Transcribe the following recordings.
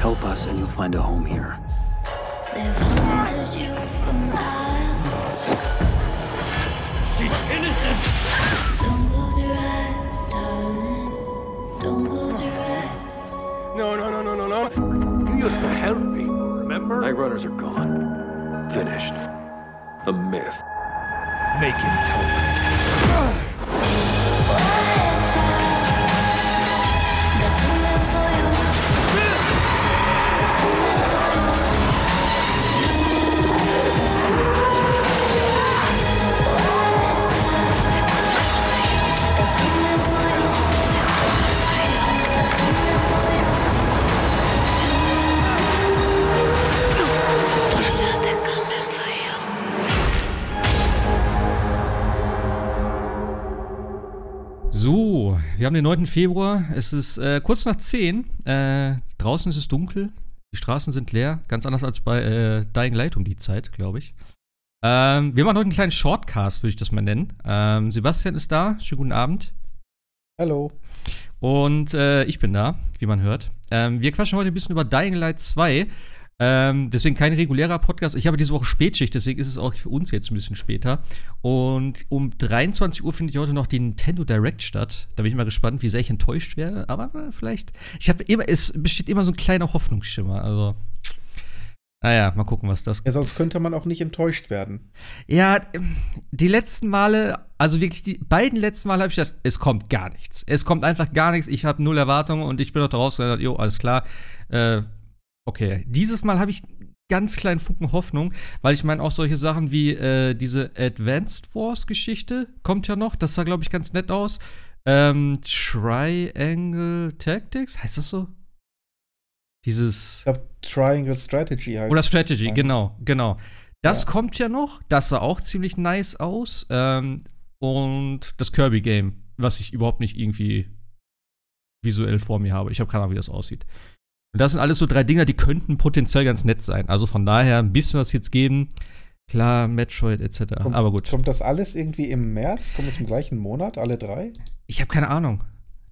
Help us and you'll find a home here. She's innocent! Don't close your eyes, darling. Don't close your eyes. No, no, no, no, no, no. You used to help people, remember? Night runners are gone. Finished. A myth. Make him tell So, wir haben den 9. Februar. Es ist äh, kurz nach 10. Äh, draußen ist es dunkel. Die Straßen sind leer. Ganz anders als bei äh, Dying Light um die Zeit, glaube ich. Ähm, wir machen heute einen kleinen Shortcast, würde ich das mal nennen. Ähm, Sebastian ist da. Schönen guten Abend. Hallo. Und äh, ich bin da, wie man hört. Ähm, wir quatschen heute ein bisschen über Dying Light 2. Ähm, deswegen kein regulärer Podcast. Ich habe diese Woche Spätschicht, deswegen ist es auch für uns jetzt ein bisschen später. Und um 23 Uhr findet heute noch die Nintendo Direct statt. Da bin ich mal gespannt, wie sehr ich enttäuscht werde. Aber äh, vielleicht. Ich habe immer, es besteht immer so ein kleiner Hoffnungsschimmer. Also. Naja, mal gucken, was das Ja, sonst könnte man auch nicht enttäuscht werden. ja, die letzten Male, also wirklich die beiden letzten Male habe ich gedacht, es kommt gar nichts. Es kommt einfach gar nichts. Ich habe null Erwartungen und ich bin auch daraus gedacht, jo, alles klar. Äh, okay. Dieses Mal habe ich ganz kleinen Funken Hoffnung, weil ich meine auch solche Sachen wie äh, diese Advanced Wars Geschichte kommt ja noch. Das sah glaube ich ganz nett aus. Ähm, Triangle Tactics, heißt das so? Dieses Ich glaube, Triangle Strategy heißt oder Strategy, Ja. genau, genau. Das Ja. kommt ja noch. Das sah auch ziemlich nice aus. Ähm, und das Kirby-Game, was ich überhaupt nicht irgendwie visuell vor mir habe. Ich habe keine Ahnung, wie das aussieht. Und das sind alles so drei Dinger, die könnten potenziell ganz nett sein. Also von daher ein bisschen was jetzt geben. Klar, Metroid etc. Kommt- Aber gut. Kommt das alles irgendwie im März? Kommt es im gleichen Monat, alle drei? Ich habe keine Ahnung.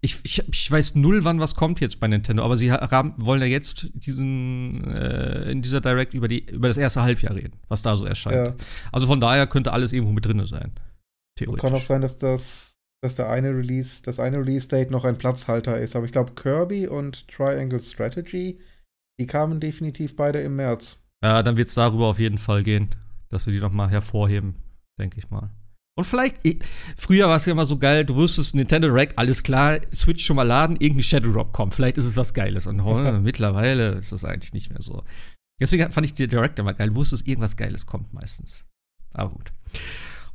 Ich, ich, ich weiß null, wann was kommt jetzt bei Nintendo, aber sie haben, wollen ja jetzt diesen, äh, in dieser Direct über, die, über das erste Halbjahr reden, was da so erscheint. Ja. Also von daher könnte alles irgendwo mit drin sein. Theoretisch. Kann auch sein, dass das, dass der eine Release, das eine Release-Date noch ein Platzhalter ist. Aber ich glaube, Kirby und Triangle Strategy, die kamen definitiv beide im März. Ja, dann wird es darüber auf jeden Fall gehen, dass wir die nochmal hervorheben, denke ich mal. Und vielleicht, ich, früher war es ja immer so geil, du wusstest, Nintendo Direct, alles klar, Switch schon mal laden, irgendein Shadow Drop kommt. Vielleicht ist es was Geiles. Und oh, mittlerweile ist das eigentlich nicht mehr so. Deswegen fand ich die Direct immer geil, du wusstest, irgendwas Geiles kommt meistens. Aber gut.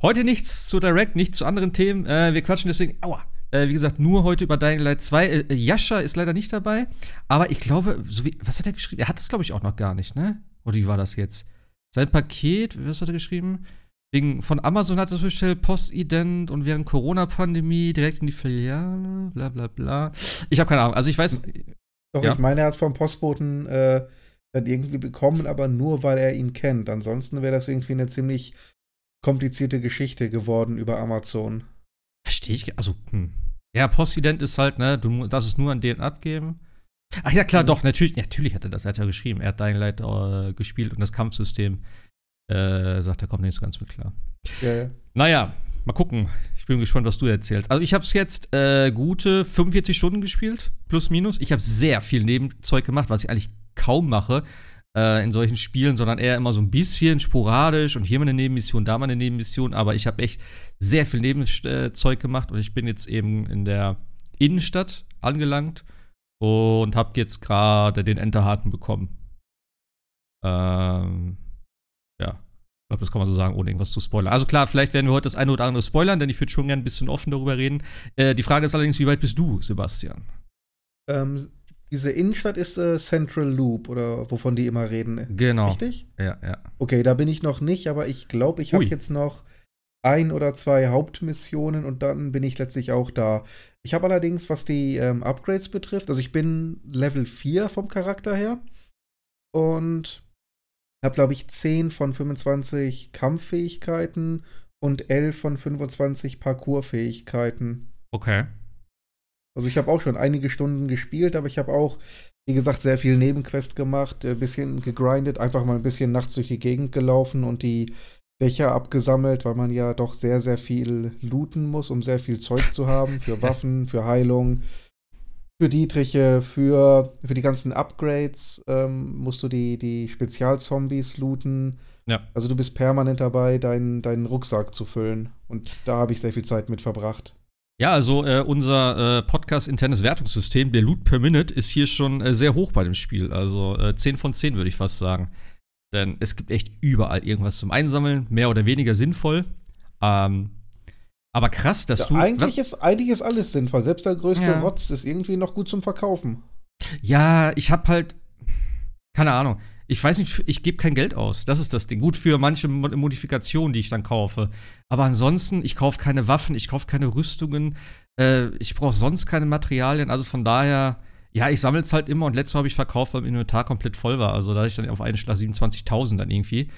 Heute nichts zu Direct, nichts zu anderen Themen. Äh, wir quatschen deswegen, aua, äh, wie gesagt, nur heute über Dying Light 2. Äh, Yasha ist leider nicht dabei, aber ich glaube, so wie, was hat er geschrieben? Er hat das, glaube ich, auch noch gar nicht, ne? Oder wie war das jetzt? Sein Paket, was hat er geschrieben? Wegen, von Amazon hat er es bestellt, Postident und während Corona-Pandemie direkt in die Filiale, bla bla bla. Ich habe keine Ahnung. Also ich weiß, Doch, Ja. ich meine, er hat es vom Postboten äh, dann irgendwie bekommen, aber nur, weil er ihn kennt. Ansonsten wäre das irgendwie eine ziemlich komplizierte Geschichte geworden über Amazon. verstehe ich, also, hm. Ja, Postident ist halt, ne, du darfst es nur an den abgeben. Ach ja, klar, Mhm. doch, natürlich, natürlich hat er das, er hat ja geschrieben. Er hat Dying Light äh, gespielt und das Kampfsystem, äh, sagt er, kommt nicht so ganz mit klar. Ja, ja. Naja, mal gucken. Ich bin gespannt, was du erzählst. Also ich habe es jetzt äh, gute 45 Stunden gespielt, plus minus. Ich habe sehr viel Nebenzeug gemacht, was ich eigentlich kaum mache in solchen Spielen, sondern eher immer so ein bisschen sporadisch und hier mal eine Nebenmission, da mal eine Nebenmission. Aber ich habe echt sehr viel Nebenzeug gemacht und ich bin jetzt eben in der Innenstadt angelangt und habe jetzt gerade den Enterhaken bekommen. Ähm, ja, ich glaube, das kann man so sagen, ohne irgendwas zu spoilern. Also klar, vielleicht werden wir heute das eine oder andere spoilern, denn ich würde schon gerne ein bisschen offen darüber reden. Äh, die Frage ist allerdings, wie weit bist du, Sebastian? Ähm, diese Innenstadt ist äh, Central Loop oder wovon die immer reden. Genau. Richtig? Ja, ja. Okay, da bin ich noch nicht, aber ich glaube, ich habe jetzt noch ein oder zwei Hauptmissionen und dann bin ich letztlich auch da. Ich habe allerdings, was die ähm, Upgrades betrifft, also ich bin Level 4 vom Charakter her und habe, glaube ich, 10 von 25 Kampffähigkeiten und 11 von 25 Parkourfähigkeiten. Okay. Also ich habe auch schon einige Stunden gespielt, aber ich habe auch, wie gesagt, sehr viel Nebenquest gemacht, ein bisschen gegrindet, einfach mal ein bisschen nachts durch die Gegend gelaufen und die Dächer abgesammelt, weil man ja doch sehr, sehr viel looten muss, um sehr viel Zeug zu haben, für Waffen, für Heilung, für Dietriche, für, für die ganzen Upgrades ähm, musst du die, die Spezialzombies looten. Ja. Also du bist permanent dabei, deinen, deinen Rucksack zu füllen. Und da habe ich sehr viel Zeit mit verbracht. Ja, also äh, unser äh, Podcast-internes Wertungssystem, der Loot per Minute, ist hier schon äh, sehr hoch bei dem Spiel. Also äh, 10 von 10 würde ich fast sagen. Denn es gibt echt überall irgendwas zum Einsammeln, mehr oder weniger sinnvoll. Ähm, aber krass, dass Ja, du. eigentlich, ist, eigentlich ist alles sinnvoll. Selbst der größte Ja. Rotz ist irgendwie noch gut zum Verkaufen. Ja, ich hab halt. Keine Ahnung. Ich weiß nicht, ich gebe kein Geld aus. Das ist das Ding. Gut für manche Mo- Modifikationen, die ich dann kaufe. Aber ansonsten, ich kaufe keine Waffen, ich kaufe keine Rüstungen. Äh, ich brauche sonst keine Materialien. Also von daher, ja, ich sammle es halt immer. Und letztes Mal habe ich verkauft, weil mein Inventar komplett voll war. Also da hatte ich dann auf einen Schlag 27.000 dann irgendwie.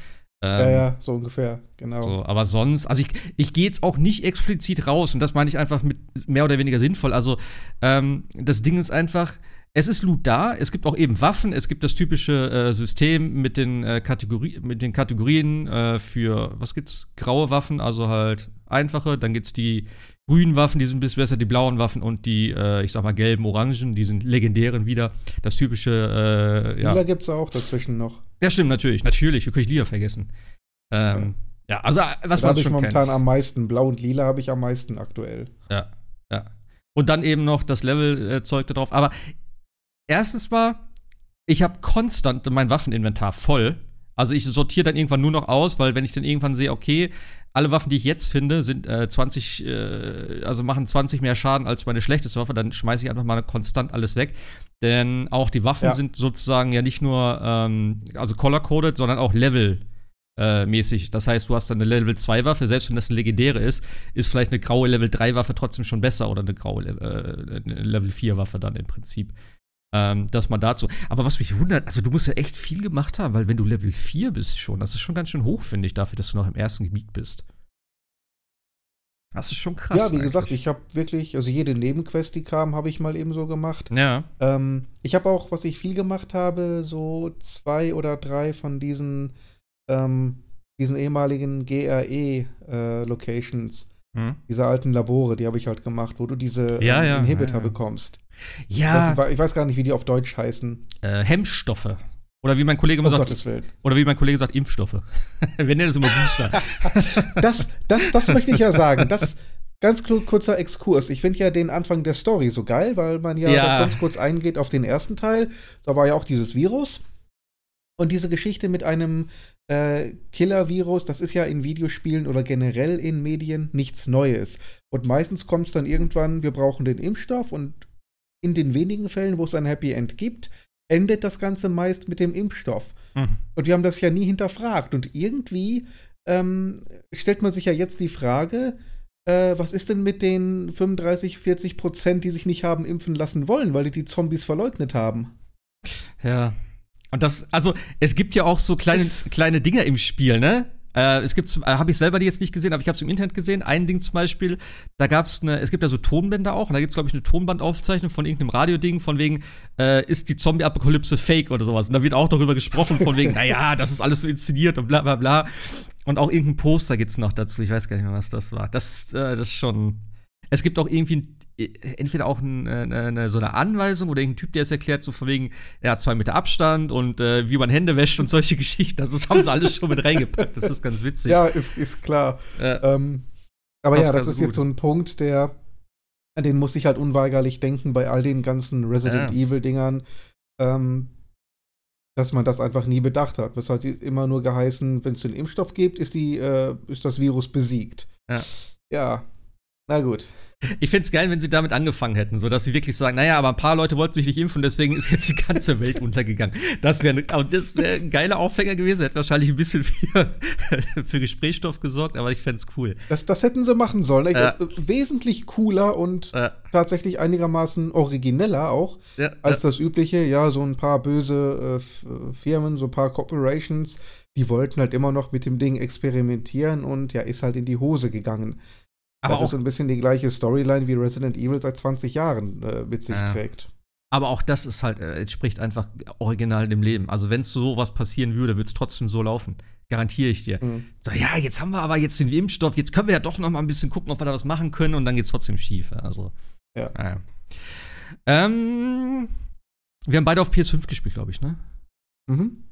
ja, Ähm, ja, so ungefähr, genau. so, aber sonst, also ich, ich gehe jetzt auch nicht explizit raus und das meine ich einfach mit mehr oder weniger sinnvoll. Also ähm, das Ding ist einfach, es ist Loot da, es gibt auch eben Waffen, es gibt das typische äh, System mit den, äh, Kategorie, mit den Kategorien äh, für, was gibt's? Graue Waffen, also halt einfache, dann gibt's die grünen Waffen, die sind ein bisschen besser, die blauen Waffen und die, äh, ich sag mal, gelben, orangen, die sind legendären wieder. Das typische, äh, ja. Lila gibt's auch dazwischen noch. Ja, stimmt, natürlich, natürlich, wie könnte ich Lila vergessen? Ähm, ja, also äh, was da man habe ich schon momentan kennt. am meisten. Blau und Lila habe ich am meisten aktuell. Ja, ja. Und dann eben noch das Level-Zeug da drauf. Aber erstens mal, ich habe konstant mein Waffeninventar voll. Also ich sortiere dann irgendwann nur noch aus, weil wenn ich dann irgendwann sehe, okay, alle Waffen, die ich jetzt finde, sind äh, 20, äh, also machen 20 mehr Schaden als meine schlechteste Waffe, dann schmeiße ich einfach mal konstant alles weg. Denn auch die Waffen Ja. sind sozusagen ja nicht nur, ähm, also color-coded, sondern auch Level. Äh, mäßig. Das heißt, du hast dann eine Level 2 Waffe, selbst wenn das eine legendäre ist, ist vielleicht eine graue Level 3 Waffe trotzdem schon besser oder eine graue äh, eine Level 4 Waffe dann im Prinzip. Ähm, das mal dazu. Aber was mich wundert, also du musst ja echt viel gemacht haben, weil wenn du Level 4 bist schon, das ist schon ganz schön hoch, finde ich, dafür, dass du noch im ersten Gebiet bist. Das ist schon krass. ja, wie gesagt, eigentlich. ich habe wirklich, also jede Nebenquest, die kam, habe ich mal eben so gemacht. Ja. Ähm, ich habe auch, was ich viel gemacht habe, so zwei oder drei von diesen, ähm, diesen ehemaligen GRE-Locations, Hm. diese alten Labore, die habe ich halt gemacht, wo du diese Ja, ähm, ja, Inhibitor ja, bekommst. Ja, Das, ich weiß gar nicht, wie die auf Deutsch heißen. äh, Hemmstoffe. Oder wie mein Kollege immer Um sagt, oder wie mein Kollege sagt, Impfstoffe. Wir nennen das immer Booster. Das, das, das möchte ich ja sagen. Das, ganz kurzer Exkurs. Ich finde ja den Anfang der Story so geil, weil man ja, Ja. ganz kurz eingeht auf den ersten Teil. Da war ja auch dieses Virus. Und diese Geschichte mit einem äh, Killer-Virus, das ist ja in Videospielen oder generell in Medien nichts Neues. Und meistens kommt es dann irgendwann, wir brauchen den Impfstoff und in den wenigen Fällen, wo es ein Happy End gibt, endet das Ganze meist mit dem Impfstoff. Mhm. Und wir haben das ja nie hinterfragt. Und irgendwie ähm, stellt man sich ja jetzt die Frage, äh, was ist denn mit den 35, 40 Prozent, die sich nicht haben impfen lassen wollen, weil die die Zombies verleugnet haben? Ja. Und das, also, es gibt ja auch so kleine, Es- kleine Dinger im Spiel, ne? Äh, es gibt, äh, habe ich selber die jetzt nicht gesehen, aber ich habe es im Internet gesehen. Ein Ding zum Beispiel, da gab es eine, es gibt ja so Tonbänder auch, und da gibt es, glaube ich, eine Tonbandaufzeichnung von irgendeinem Radioding, von wegen, äh, ist die Zombie-Apokalypse fake oder sowas. Und da wird auch darüber gesprochen, von wegen, naja, das ist alles so inszeniert und bla bla bla. Und auch irgendein Poster gibt's noch dazu, ich weiß gar nicht mehr, was das war. Das, äh, das ist schon. Es gibt auch irgendwie ein, entweder auch ein, äh, eine, so eine Anweisung oder irgendein Typ, der es erklärt, so von wegen, ja, zwei Meter Abstand und äh, wie man Hände wäscht und solche Geschichten. Also das haben sie alles schon mit reingepackt. Das ist ganz witzig. Ja, ist, ist klar. Äh, Ähm, aber Das ja, das ist jetzt gut. so ein Punkt, der, an den muss ich halt unweigerlich denken bei all den ganzen Resident Ja. Evil-Dingern, ähm, dass man das einfach nie bedacht hat. Das hat immer nur geheißen, wenn es den Impfstoff gibt, ist, die, äh, ist das Virus besiegt. Ja. Ja, na gut. Ich find's geil, wenn sie damit angefangen hätten, so dass sie wirklich sagen, naja, aber ein paar Leute wollten sich nicht impfen, deswegen ist jetzt die ganze Welt untergegangen. Das wäre das wär ein geiler Aufhänger gewesen, hätte wahrscheinlich ein bisschen für, für Gesprächsstoff gesorgt, aber ich fänd's cool. Das, das hätten sie machen sollen. Äh, Wesentlich cooler und Äh, tatsächlich einigermaßen origineller auch ja, als das übliche. Ja, so ein paar böse äh, äh, Firmen, so ein paar Corporations, die wollten halt immer noch mit dem Ding experimentieren und ja, ist halt in die Hose gegangen. Aber das auch, ist so ein bisschen die gleiche Storyline wie Resident Evil seit 20 Jahren äh, mit sich Ja. trägt. aber auch das ist halt, äh, entspricht einfach original dem Leben. Also wenn so was passieren würde, würde es trotzdem so laufen. Garantiere ich dir. Mhm. So, ja, jetzt haben wir aber jetzt den Impfstoff, jetzt können wir ja doch noch mal ein bisschen gucken, ob wir da was machen können und dann geht's trotzdem schief. Also, Ja. naja. Ähm, wir haben beide auf PS5 gespielt, glaube ich, ne? Mhm.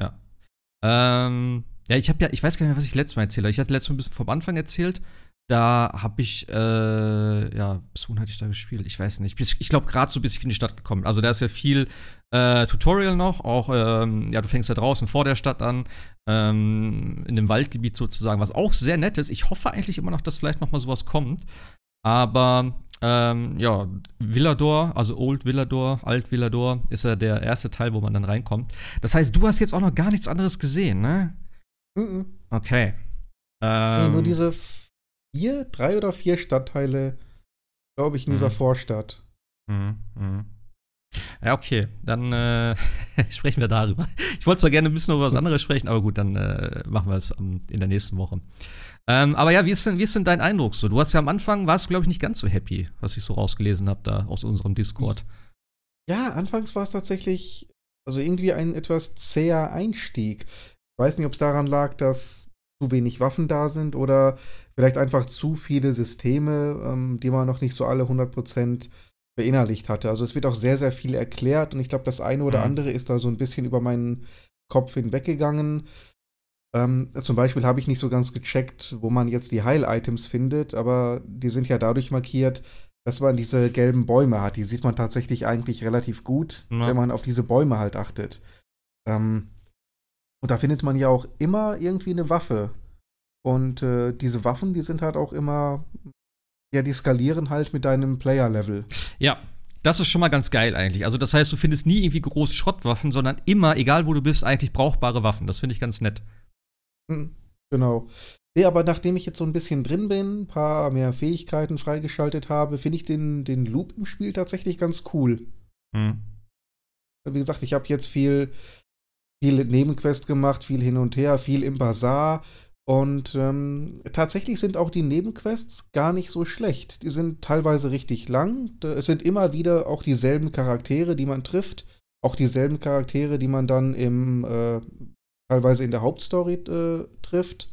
Ähm, ja, ich habe ja, ich weiß gar nicht mehr, was ich letztes Mal erzählt habe. Ich hatte letztes Mal ein bisschen vom Anfang erzählt. Da habe ich, äh, ja, bis wohin hatte ich da gespielt? Ich weiß nicht. Bis- Ich glaube, gerade so bis ich in die Stadt gekommen. Also da ist ja viel äh, Tutorial noch. Auch, ähm, ja, du fängst ja draußen vor der Stadt an, ähm, in dem Waldgebiet sozusagen, was auch sehr nett ist. Ich hoffe eigentlich immer noch, dass vielleicht noch mal sowas kommt. Aber ähm, ja, Villador, also Old Villador, Alt Villador, ist ja der erste Teil, wo man dann reinkommt. Das heißt, du hast jetzt auch noch gar nichts anderes gesehen, ne? Mhm. Okay. Nee, Ähm, nur diese vier, drei oder vier Stadtteile, glaube ich, in dieser Mhm. Vorstadt. Mhm, mhm. Ja, okay. Dann äh, sprechen wir darüber. Ich wollte zwar gerne ein bisschen über was anderes sprechen, aber gut, dann äh, machen wir es ähm, in der nächsten Woche. Ähm, aber ja, wie ist, denn, wie ist denn dein Eindruck so? Du hast ja am Anfang, warst du, glaube ich, nicht ganz so happy, was ich so rausgelesen habe da aus unserem Discord. Ja, anfangs war es tatsächlich, also irgendwie ein etwas zäher Einstieg. Ich weiß nicht, ob es daran lag, dass zu wenig Waffen da sind oder vielleicht einfach zu viele Systeme, ähm, die man noch nicht so alle 100% verinnerlicht hatte. Also es wird auch sehr, sehr viel erklärt und ich glaube, das eine oder Mhm. andere ist da so ein bisschen über meinen Kopf hinweggegangen. Ähm, zum Beispiel habe ich nicht so ganz gecheckt, wo man jetzt die Heil-Items findet, aber die sind ja dadurch markiert, dass man diese gelben Bäume hat. Die sieht man tatsächlich eigentlich relativ gut, Ja. wenn man auf diese Bäume halt achtet. Ähm, und da findet man ja auch immer irgendwie eine Waffe. Und äh, diese Waffen, die sind halt auch immer, ja, die skalieren halt mit deinem Player-Level. Ja, das ist schon mal ganz geil eigentlich. Also, das heißt, du findest nie irgendwie groß Schrottwaffen, sondern immer, egal wo du bist, eigentlich brauchbare Waffen. Das finde ich ganz nett. Hm, Genau. Nee, aber nachdem ich jetzt so ein bisschen drin bin, ein paar mehr Fähigkeiten freigeschaltet habe, finde ich den, den Loop im Spiel tatsächlich ganz cool. Mhm. Wie gesagt, ich habe jetzt viel, viel Nebenquest gemacht, viel hin und her, viel im Bazar. Und ähm, tatsächlich sind auch die Nebenquests gar nicht so schlecht. Die sind teilweise richtig lang. Es sind immer wieder auch dieselben Charaktere, die man trifft. Auch dieselben Charaktere, die man dann im, äh, teilweise in der Hauptstory äh, trifft.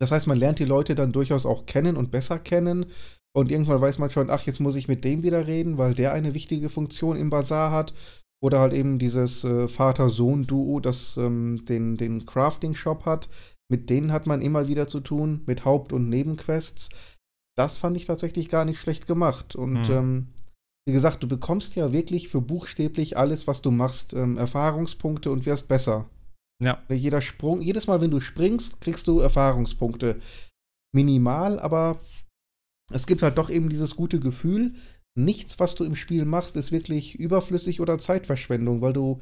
Das heißt, man lernt die Leute dann durchaus auch kennen und besser kennen. Und irgendwann weiß man schon, ach, jetzt muss ich mit dem wieder reden, weil der eine wichtige Funktion im Bazar hat. Oder halt eben dieses äh, Vater-Sohn-Duo, das ähm, den, den Crafting-Shop hat. Mit denen hat man immer wieder zu tun, mit Haupt- und Nebenquests. Das fand ich tatsächlich gar nicht schlecht gemacht. Und Hm. ähm, wie gesagt, du bekommst ja wirklich für buchstäblich alles, was du machst, ähm, Erfahrungspunkte und wirst besser. Ja. Jeder Sprung, jedes Mal, wenn du springst, kriegst du Erfahrungspunkte. Minimal, aber es gibt halt doch eben dieses gute Gefühl, nichts, was du im Spiel machst, ist wirklich überflüssig oder Zeitverschwendung, weil du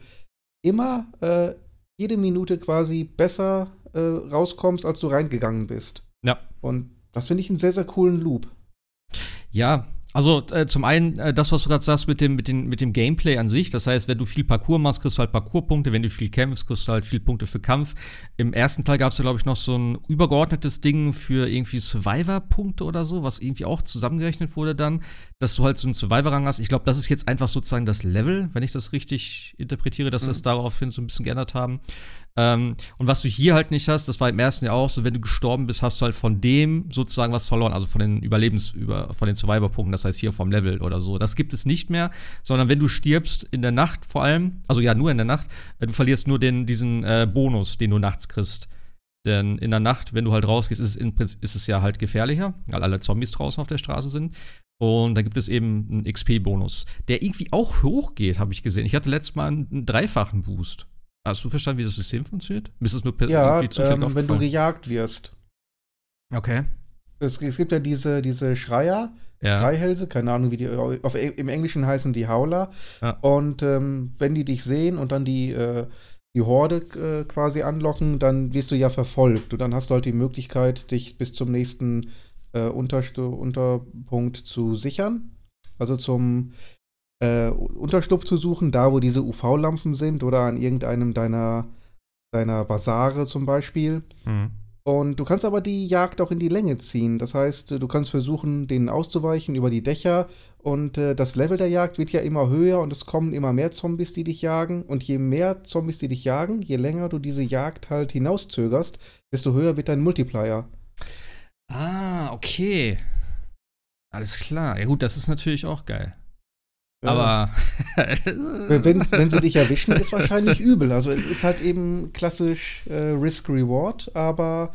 immer äh, jede Minute quasi besser äh, rauskommst, als du reingegangen bist. Ja. Und das finde ich einen sehr, sehr coolen Loop. Ja, also äh, zum einen äh, das, was du gerade sagst mit dem, mit, den, mit dem Gameplay an sich. Das heißt, wenn du viel Parcours machst, kriegst du halt Parcours-Punkte. Wenn du viel kämpfst, kriegst du halt viel Punkte für Kampf. Im ersten Teil gab es ja, glaube ich, noch so ein übergeordnetes Ding für irgendwie Survivor-Punkte oder so, was irgendwie auch zusammengerechnet wurde dann, dass du halt so einen Survivor-Rang hast. Ich glaube, das ist jetzt einfach sozusagen das Level, wenn ich das richtig interpretiere, dass Mhm. das daraufhin so ein bisschen geändert haben. Ähm, und was du hier halt nicht hast, das war im ersten Jahr auch so, wenn du gestorben bist, hast du halt von dem sozusagen was verloren, also von den Überlebens, über, von den Survivor-Punkten, das heißt hier vom Level oder so. Das gibt es nicht mehr, sondern wenn du stirbst in der Nacht vor allem, also ja, nur in der Nacht, äh, du verlierst nur den, diesen äh, Bonus, den du nachts kriegst. Denn in der Nacht, wenn du halt rausgehst, ist es, in, Prinzip- ist es ja halt gefährlicher, weil alle Zombies draußen auf der Straße sind. Und da gibt es eben einen XP-Bonus, der irgendwie auch hochgeht, habe ich gesehen. Ich hatte letztes Mal einen, einen dreifachen Boost. Hast du verstanden, wie das System funktioniert? Mir ist es nur per- Ja, irgendwie zufällig ähm, wenn du gejagt wirst. Okay. Es, es gibt ja diese, diese Schreier, Ja. Freihälse, keine Ahnung, wie die auf, im Englischen heißen die Howler. Ja. Und ähm, wenn die dich sehen und dann die, äh, die Horde äh, quasi anlocken, dann wirst du ja verfolgt. Und dann hast du halt die Möglichkeit, dich bis zum nächsten äh, Unterpunkt zu sichern. Also zum äh, Unterschlupf zu suchen, da wo diese UV-Lampen sind oder an irgendeinem deiner, deiner Basare zum Beispiel. Hm. Und du kannst aber die Jagd auch in die Länge ziehen. Das heißt, du kannst versuchen, denen auszuweichen über die Dächer. Und äh, das Level der Jagd wird ja immer höher und es kommen immer mehr Zombies, die dich jagen. Und je mehr Zombies, die dich jagen, je länger du diese Jagd halt hinauszögerst, desto höher wird dein Multiplier. Ah, okay. Alles klar. Ja gut, das ist natürlich auch geil. Ja. Aber wenn, wenn sie dich erwischen, ist wahrscheinlich übel. Also es ist halt eben klassisch äh, Risk-Reward, aber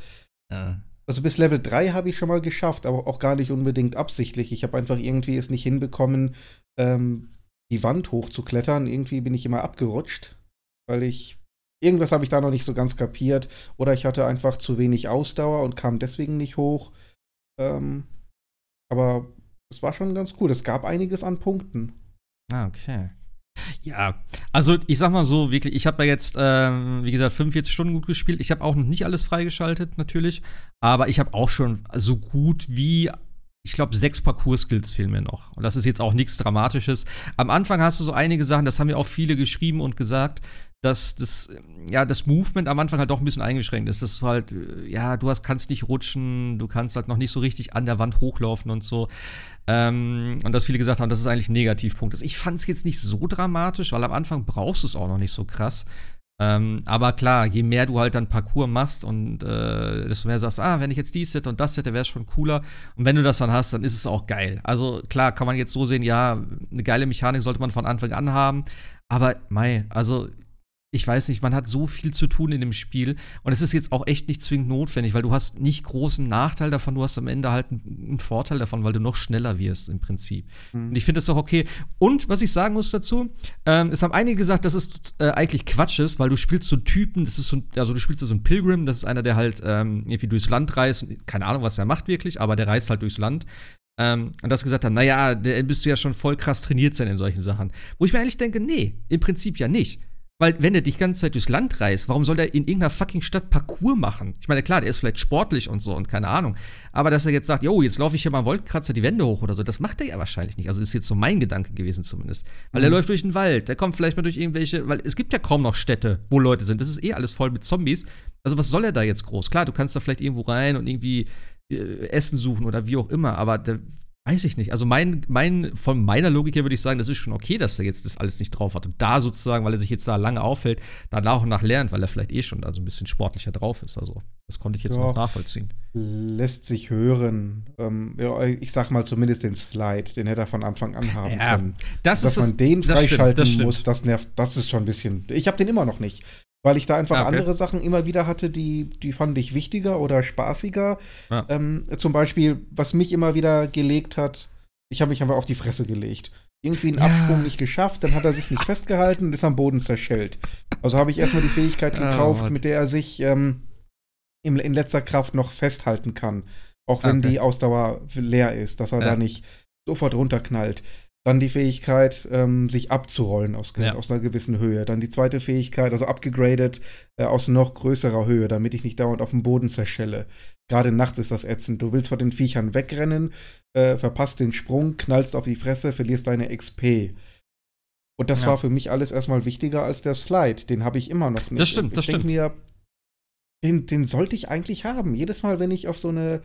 ja. also bis Level 3 habe ich schon mal geschafft, aber auch gar nicht unbedingt absichtlich. Ich habe einfach irgendwie es nicht hinbekommen, ähm, die Wand hochzuklettern. Irgendwie bin ich immer abgerutscht, weil ich irgendwas habe ich da noch nicht so ganz kapiert oder ich hatte einfach zu wenig Ausdauer und kam deswegen nicht hoch. Ähm, aber es war schon ganz cool. Es gab einiges an Punkten. Ah, okay. Ja, also ich sag mal so, wirklich, ich habe ja jetzt, ähm, wie gesagt, 45 Stunden gut gespielt. Ich habe auch noch nicht alles freigeschaltet, natürlich. Aber ich habe auch schon so gut wie, ich glaube, sechs Parcours-Skills fehlen mir noch. Und das ist jetzt auch nichts Dramatisches. Am Anfang hast du so einige Sachen, das haben ja auch viele geschrieben und gesagt, dass das, ja, das Movement am Anfang halt doch ein bisschen eingeschränkt ist. Das ist halt, äh, ja, du hast, kannst nicht rutschen, du kannst halt noch nicht so richtig an der Wand hochlaufen und so. Ähm, und dass viele gesagt haben, das ist eigentlich ein Negativpunkt. Ich fand es jetzt nicht so dramatisch, weil am Anfang brauchst du es auch noch nicht so krass. Ähm, aber klar, je mehr du halt dann Parcours machst und äh, desto mehr sagst, ah, wenn ich jetzt dies hätte und das hätte, wäre es schon cooler. Und wenn du das dann hast, dann ist es auch geil. Also klar, kann man jetzt so sehen, ja, eine geile Mechanik sollte man von Anfang an haben. Aber mei, also ich weiß nicht, man hat so viel zu tun in dem Spiel und es ist jetzt auch echt nicht zwingend notwendig, weil du hast nicht großen Nachteil davon, du hast am Ende halt einen Vorteil davon, weil du noch schneller wirst im Prinzip. Mhm. Und ich finde das auch okay. Und was ich sagen muss dazu, ähm, es haben einige gesagt, dass es äh, eigentlich Quatsch ist, weil du spielst so einen Typen, das ist so, also du spielst so einen Pilgrim, das ist einer, der halt ähm, irgendwie durchs Land reist, keine Ahnung, was er macht wirklich, aber der reist halt durchs Land ähm, und das gesagt haben, naja, der bist du ja schon voll krass trainiert sein in solchen Sachen. Wo ich mir eigentlich denke, nee, im Prinzip ja nicht. Weil, wenn er die ganze Zeit durchs Land reist, warum soll er in irgendeiner fucking Stadt Parcours machen? Ich meine, klar, der ist vielleicht sportlich und so und keine Ahnung. Aber dass er jetzt sagt, jo, jetzt laufe ich hier mal Wolkenkratzer die Wände hoch oder so, das macht er ja wahrscheinlich nicht. Also ist jetzt so mein Gedanke gewesen zumindest. Weil mhm. er läuft durch den Wald, der kommt vielleicht mal durch irgendwelche, weil es gibt ja kaum noch Städte, wo Leute sind. Das ist eh alles voll mit Zombies. Also was soll er da jetzt groß? Klar, du kannst da vielleicht irgendwo rein und irgendwie äh, Essen suchen oder wie auch immer, aber der Weiß ich nicht. Also mein, mein, von meiner Logik her würde ich sagen, das ist schon okay, dass er jetzt das alles nicht drauf hat. Und da sozusagen, weil er sich jetzt da lange auffällt, da nach und nach lernt, weil er vielleicht eh schon da so ein bisschen sportlicher drauf ist. Also das konnte ich jetzt ja, noch nachvollziehen. Lässt sich hören. Ähm, ja, ich sag mal zumindest den Slide, den hätte er von Anfang an haben ja, können. Das Dass ist man den freischalten das stimmt, das muss, das nervt, das ist schon ein bisschen. Ich habe den immer noch nicht weil ich da einfach ah, okay. andere Sachen immer wieder hatte, die, die fand ich wichtiger oder spaßiger. Ja. Ähm, zum Beispiel, was mich immer wieder gelegt hat, ich habe mich einfach auf die Fresse gelegt. Irgendwie einen ja. Absprung nicht geschafft, dann hat er sich nicht festgehalten und ist am Boden zerschellt. Also habe ich erstmal die Fähigkeit ah, gekauft, oh, mit der er sich ähm, in, in letzter Kraft noch festhalten kann. Auch wenn okay. die Ausdauer leer ist, dass er ja. da nicht sofort runterknallt. Dann die Fähigkeit, ähm, sich abzurollen aus, ja. aus, einer gewissen Höhe. Dann die zweite Fähigkeit, also abgegradet äh, aus noch größerer Höhe, damit ich nicht dauernd auf dem Boden zerschelle. Gerade nachts ist das ätzend. Du willst vor den Viechern wegrennen, äh, verpasst den Sprung, knallst auf die Fresse, verlierst deine XP. Und das ja. war für mich alles erstmal wichtiger als der Slide. Den habe ich immer noch nicht. Das stimmt, das stimmt. mir, den, den sollte ich eigentlich haben. Jedes Mal, wenn ich auf so eine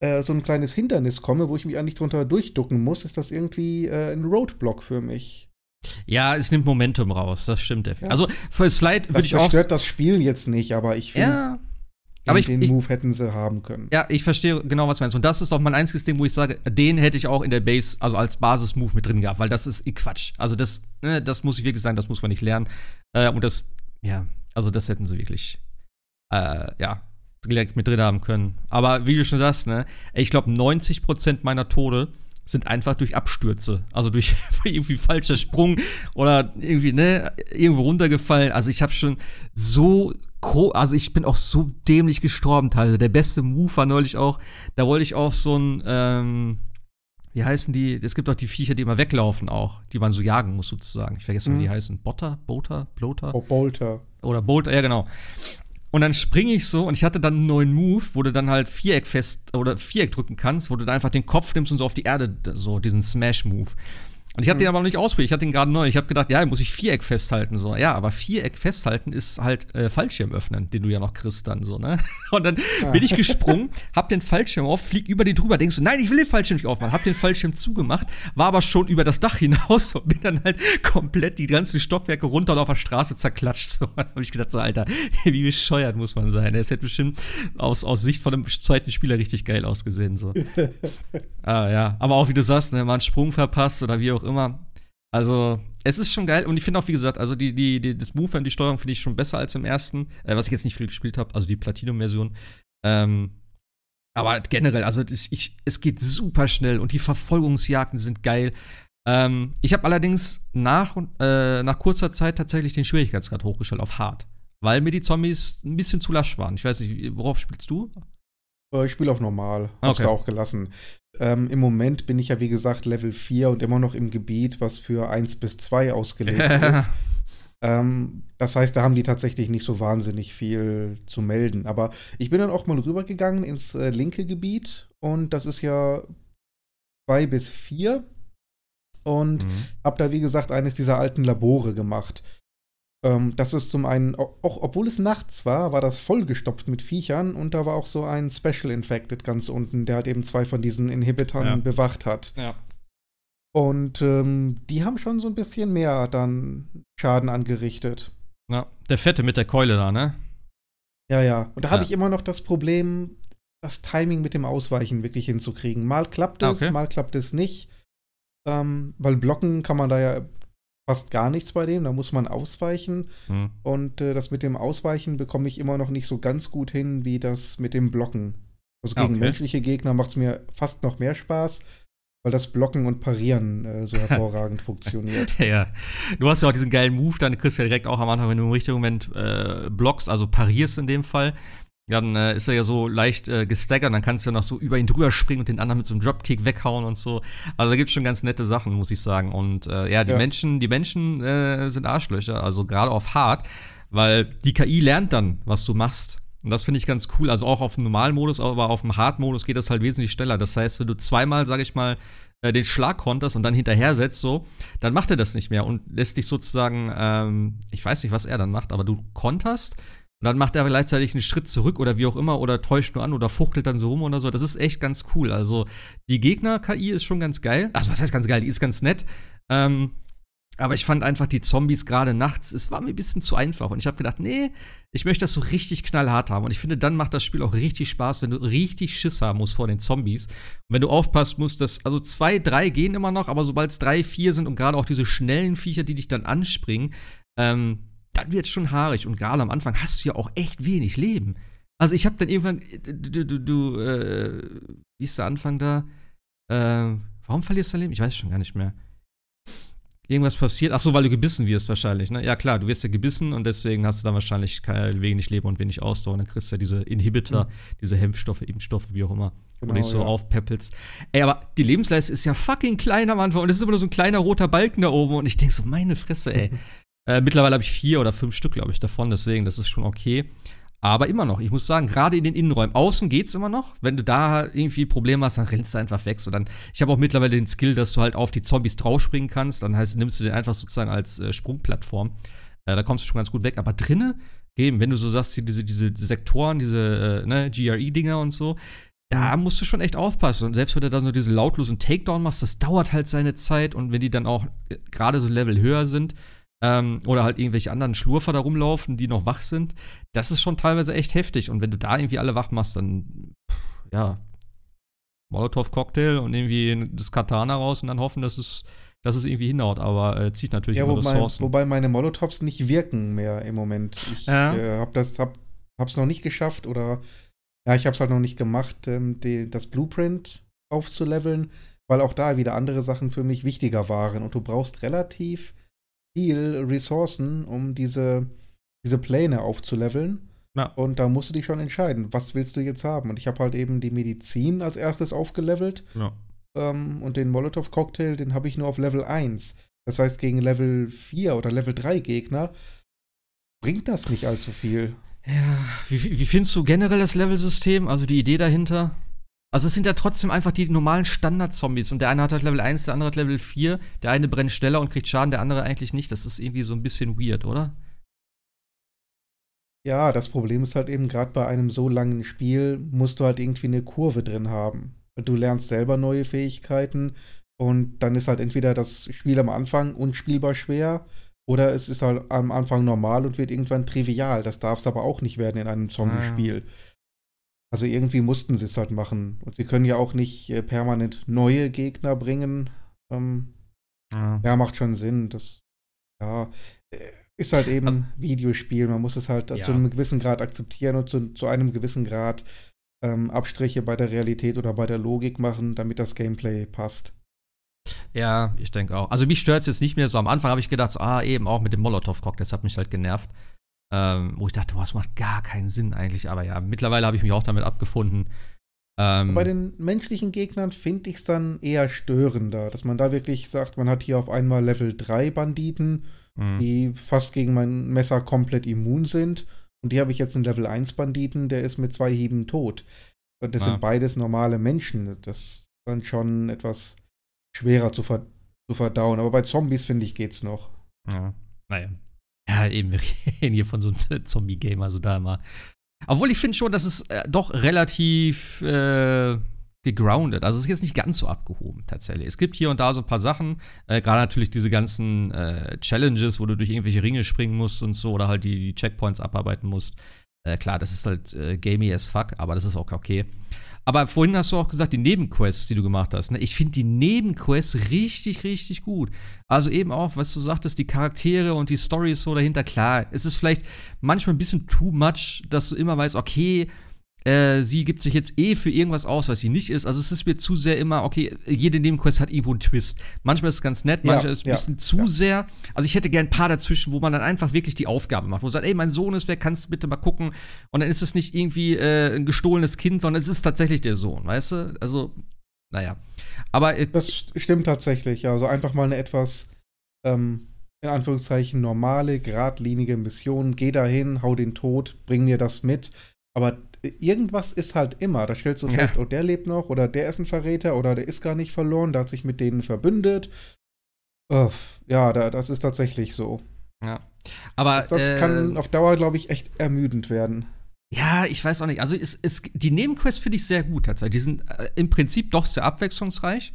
äh, so ein kleines Hindernis komme, wo ich mich eigentlich drunter durchducken muss, ist das irgendwie äh, ein Roadblock für mich. Ja, es nimmt Momentum raus, das stimmt. Ja. Also für Slide würde ich auch. Das stört das Spiel jetzt nicht, aber ich finde. Ja. Aber ich, den ich, Move hätten sie haben können. Ja, ich verstehe genau, was du meinst. Und das ist doch mein einziges Ding, wo ich sage, den hätte ich auch in der Base, also als Basis-Move mit drin gehabt, weil das ist eh Quatsch. Also das, ne, das muss ich wirklich sagen, das muss man nicht lernen. Äh, und das, ja, also das hätten sie wirklich, äh, ja, direkt mit drin haben können. Aber wie du schon sagst, ne, ich glaube, 90% meiner Tode sind einfach durch Abstürze. Also durch irgendwie falscher Sprung oder irgendwie, ne, irgendwo runtergefallen. Also ich habe schon so also ich bin auch so dämlich gestorben teilweise. Der beste Move war neulich auch, da wollte ich auch so ein, ähm, wie heißen die? Es gibt auch die Viecher, die immer weglaufen auch, die man so jagen muss sozusagen. Ich vergesse, mhm. wie die heißen. Botter, Boter, Bloter? Oh, Bolter. Oder Bolter, ja genau. Und dann springe ich so und ich hatte dann einen neuen Move, wo du dann halt Viereck fest oder Viereck drücken kannst, wo du dann einfach den Kopf nimmst und so auf die Erde, so diesen Smash-Move. Und ich hatte Mhm. den aber noch nicht ausprobiert. Ich hatte den gerade neu. Ich habe gedacht, ja, muss ich Viereck festhalten. So, ja, aber Viereck festhalten ist halt äh, Fallschirm öffnen, den du ja noch kriegst dann so, ne? Und dann bin ich gesprungen, hab den Fallschirm auf, flieg über den drüber, denkst du, nein, ich will den Fallschirm nicht aufmachen. Hab den Fallschirm zugemacht, war aber schon über das Dach hinaus und bin dann halt komplett die ganzen Stockwerke runter und auf der Straße zerklatscht. So, dann hab ich gedacht, so, Alter, wie bescheuert muss man sein. Es hätte bestimmt aus, aus Sicht von einem zweiten Spieler richtig geil ausgesehen. So. ah, ja. Aber auch wie du sagst, ne, mal einen Sprung verpasst oder wie auch immer. Also, es ist schon geil. Und ich finde auch, wie gesagt, also die, die, die, das Movement, die Steuerung finde ich schon besser als im ersten, äh, was ich jetzt nicht viel gespielt habe, also die Platinum-Version. Ähm, aber generell, also das, ich, es geht super schnell und die Verfolgungsjagden sind geil. Ähm, ich habe allerdings nach, und- äh, nach kurzer Zeit tatsächlich den Schwierigkeitsgrad hochgestellt auf Hard, weil mir die Zombies ein bisschen zu lasch waren. Ich weiß nicht, worauf spielst du? Äh, Ich spiele auf normal. Hab's Okay. da auch gelassen. Ähm, Im Moment bin ich ja, wie gesagt, Level 4 und immer noch im Gebiet, was für 1 bis 2 ausgelegt ist. Ähm, das heißt, da haben die tatsächlich nicht so wahnsinnig viel zu melden. Aber ich bin dann auch mal rübergegangen ins äh, linke Gebiet und das ist ja 2 bis 4. Und Mhm. habe da, wie gesagt, eines dieser alten Labore gemacht. Ähm, das ist zum einen, auch obwohl es nachts war, war das vollgestopft mit Viechern und da war auch so ein Special Infected ganz unten, der halt eben zwei von diesen Inhibitoren Ja. bewacht hat. Ja. Und ähm, die haben schon so ein bisschen mehr dann Schaden angerichtet. ja. Der Fette mit der Keule da, ne? Ja, ja. Und da habe Ja. ich immer noch das Problem, das Timing mit dem Ausweichen wirklich hinzukriegen. Mal klappt es, Ah, okay. mal klappt es nicht. Ähm, weil blocken kann man da ja fast gar nichts bei dem, da muss man ausweichen. Hm. Und äh, das mit dem Ausweichen bekomme ich immer noch nicht so ganz gut hin, wie das mit dem Blocken. Also gegen okay. menschliche Gegner macht es mir fast noch mehr Spaß, weil das Blocken und Parieren äh, so hervorragend funktioniert. Ja, du hast ja auch diesen geilen Move, dann kriegst du ja direkt auch am Anfang, wenn du im richtigen Moment äh, blockst, also parierst in dem Fall, dann äh, ist er ja so leicht äh, gestaggert, dann kannst du ja noch so über ihn drüber springen und den anderen mit so einem Dropkick weghauen und so. Also da gibt's schon ganz nette Sachen, muss ich sagen. Und äh, ja, die Ja. Menschen, die Menschen äh, sind Arschlöcher, also gerade auf hart, weil die KI lernt dann, was du machst. Und das finde ich ganz cool. Also auch auf dem normalen Modus, aber auf dem Hard-Modus geht das halt wesentlich schneller. Das heißt, wenn du zweimal, sag ich mal, äh, den Schlag konterst und dann hinterher setzt, so, dann macht er das nicht mehr und lässt dich sozusagen, ähm, ich weiß nicht, was er dann macht, aber du konterst und dann macht er gleichzeitig einen Schritt zurück oder wie auch immer oder täuscht nur an oder fuchtelt dann so rum oder so. Das ist echt ganz cool. Also die Gegner-KI ist schon ganz geil. Also was heißt ganz geil? Die ist ganz nett. Ähm, aber ich fand einfach die Zombies gerade nachts, es war mir ein bisschen zu einfach. Und ich habe gedacht, nee, ich möchte das so richtig knallhart haben. Und ich finde, dann macht das Spiel auch richtig Spaß, wenn du richtig Schiss haben musst vor den Zombies. Und wenn du aufpassen musst, dass, also zwei, drei gehen immer noch, aber sobald es drei, vier sind und gerade auch diese schnellen Viecher, die dich dann anspringen, ähm, dann wird es schon haarig. Und gerade am Anfang hast du ja auch echt wenig Leben. Also ich habe dann irgendwann, du, du, du äh, wie ist der Anfang da? Äh, warum verlierst du dein Leben? Ich weiß schon gar nicht mehr. Irgendwas passiert. Ach so, weil du gebissen wirst wahrscheinlich, ne? Ja klar, du wirst ja gebissen und deswegen hast du dann wahrscheinlich kein, wenig Leben und wenig Ausdauer. Und dann kriegst du ja diese Inhibitor, diese Hemmstoffe, Impfstoffe, wie auch immer, Genau, du dich so ja. aufpeppelst. Ey, aber die Lebensleiste ist ja fucking klein am Anfang und es ist immer nur so ein kleiner roter Balken da oben und ich denk so, meine Fresse, ey. äh, mittlerweile habe ich vier oder fünf Stück, glaube ich, davon, deswegen, das ist schon okay. Aber immer noch, ich muss sagen, gerade in den Innenräumen. Außen geht's immer noch. Wenn du da irgendwie Probleme hast, dann rennst du einfach weg. So dann, ich habe auch mittlerweile den Skill, dass du halt auf die Zombies draufspringen kannst. Dann heißt, nimmst du den einfach sozusagen als äh, Sprungplattform. Äh, da kommst du schon ganz gut weg. Aber drinnen, eben, wenn du so sagst, diese, diese Sektoren, diese äh, ne, GRE-Dinger und so, da musst du schon echt aufpassen. Und selbst wenn du da so diesen lautlosen Takedown machst, das dauert halt seine Zeit. Und wenn die dann auch äh, gerade so Level höher sind, ähm, oder halt irgendwelche anderen Schlurfer da rumlaufen, die noch wach sind, das ist schon teilweise echt heftig. Und wenn du da irgendwie alle wach machst, dann, pff, ja, Molotow-Cocktail und irgendwie das Katana raus und dann hoffen, dass es, dass es irgendwie hinhaut. Aber äh, zieht natürlich Ja, immer wobei, Ressourcen. wobei meine Molotovs nicht wirken mehr im Moment. Ich Ja. äh, hab das, hab, hab's noch nicht geschafft oder ja, ich hab's halt noch nicht gemacht, ähm, die, das Blueprint aufzuleveln, weil auch da wieder andere Sachen für mich wichtiger waren und du brauchst relativ viel Ressourcen, um diese, diese Pläne aufzuleveln. Ja. Und da musst du dich schon entscheiden, was willst du jetzt haben? Und ich habe halt eben die Medizin als erstes aufgelevelt ja. ähm, und den Molotow-Cocktail, den habe ich nur auf Level 1. Das heißt, gegen Level 4 oder Level 3 Gegner bringt das nicht allzu viel. ja. Wie, wie findest du generell das Level-System? Also die Idee dahinter? Also es sind ja trotzdem einfach die normalen Standard-Zombies. Und der eine hat halt Level 1, der andere hat Level 4. Der eine brennt schneller und kriegt Schaden, der andere eigentlich nicht. Das ist irgendwie so ein bisschen weird, oder? Ja, das Problem ist halt eben, gerade bei einem so langen Spiel musst du halt irgendwie eine Kurve drin haben. Du lernst selber neue Fähigkeiten und dann ist halt entweder das Spiel am Anfang unspielbar schwer oder es ist halt am Anfang normal und wird irgendwann trivial. Das darf es aber auch nicht werden in einem Zombie-Spiel. Ah. Also irgendwie mussten sie es halt machen. Und sie können ja auch nicht äh, permanent neue Gegner bringen. Ähm, Ja. ja, macht schon Sinn. Das, ja, äh, ist halt eben Also- ein Videospiel. Man muss es halt Ja. zu einem gewissen Grad akzeptieren und zu, zu einem gewissen Grad ähm, Abstriche bei der Realität oder bei der Logik machen, damit das Gameplay passt. Ja, ich denke auch. Also mich stört es jetzt nicht mehr so. Am Anfang habe ich gedacht, so, ah, eben auch mit dem Molotow-Cocktail, das hat mich halt genervt. Ähm, wo ich dachte, boah, das macht gar keinen Sinn eigentlich. Aber ja, mittlerweile habe ich mich auch damit abgefunden. Ähm, Bei den menschlichen Gegnern finde ich es dann eher störender, dass man da wirklich sagt, man hat hier auf einmal Level 3 Banditen, mh. die fast gegen mein Messer komplett immun sind. Und die habe ich jetzt einen Level 1 Banditen, der ist mit zwei Hieben tot. Und das Ja. sind beides normale Menschen. Das ist dann schon etwas schwerer zu, ver zu verdauen. Aber bei Zombies, finde ich, geht's noch. Ja, naja. Ja, eben, wir reden hier von so einem Zombie-Game, also da mal. Obwohl ich finde schon, dass es äh, doch relativ äh, gegroundet. Also es ist jetzt nicht ganz so abgehoben, tatsächlich. Es gibt hier und da so ein paar Sachen, äh, gerade natürlich diese ganzen äh, Challenges, wo du durch irgendwelche Ringe springen musst und so, oder halt die, die Checkpoints abarbeiten musst. Äh, klar, das ist halt äh, gamey as fuck, aber das ist auch okay. Aber vorhin hast du auch gesagt, die Nebenquests, die du gemacht hast. Ne? Ich finde die Nebenquests richtig, richtig gut. Also eben auch, was du sagtest, die Charaktere und die Stories so dahinter. Klar, es ist vielleicht manchmal ein bisschen too much, dass du immer weißt, okay, äh, sie gibt sich jetzt eh für irgendwas aus, was sie nicht ist. Also es ist mir zu sehr immer, okay, jede Nebenquest hat irgendwo einen Twist. Manchmal ist es ganz nett, Ja, manchmal ist es ein ja, bisschen zu ja. sehr. Also ich hätte gern ein paar dazwischen, wo man dann einfach wirklich die Aufgabe macht, wo sagt, ey, mein Sohn ist weg, kannst du bitte mal gucken. Und dann ist es nicht irgendwie äh, ein gestohlenes Kind, sondern es ist tatsächlich der Sohn, weißt du? Also, naja. Aber äh, Das stimmt tatsächlich. Also einfach mal eine etwas, ähm, in Anführungszeichen, normale, geradlinige Mission. Geh dahin, hau den tot, bring mir das mit. Aber irgendwas ist halt immer. Da stellst du Ja. fest, oh, der lebt noch oder der ist ein Verräter oder der ist gar nicht verloren, der hat sich mit denen verbündet. Uff, ja, da, das ist tatsächlich so. ja. Aber Das äh, kann auf Dauer, glaube ich, echt ermüdend werden. Ja, ich weiß auch nicht. Also es, es, die Nebenquests finde ich sehr gut tatsächlich. Die sind äh, im Prinzip doch sehr abwechslungsreich.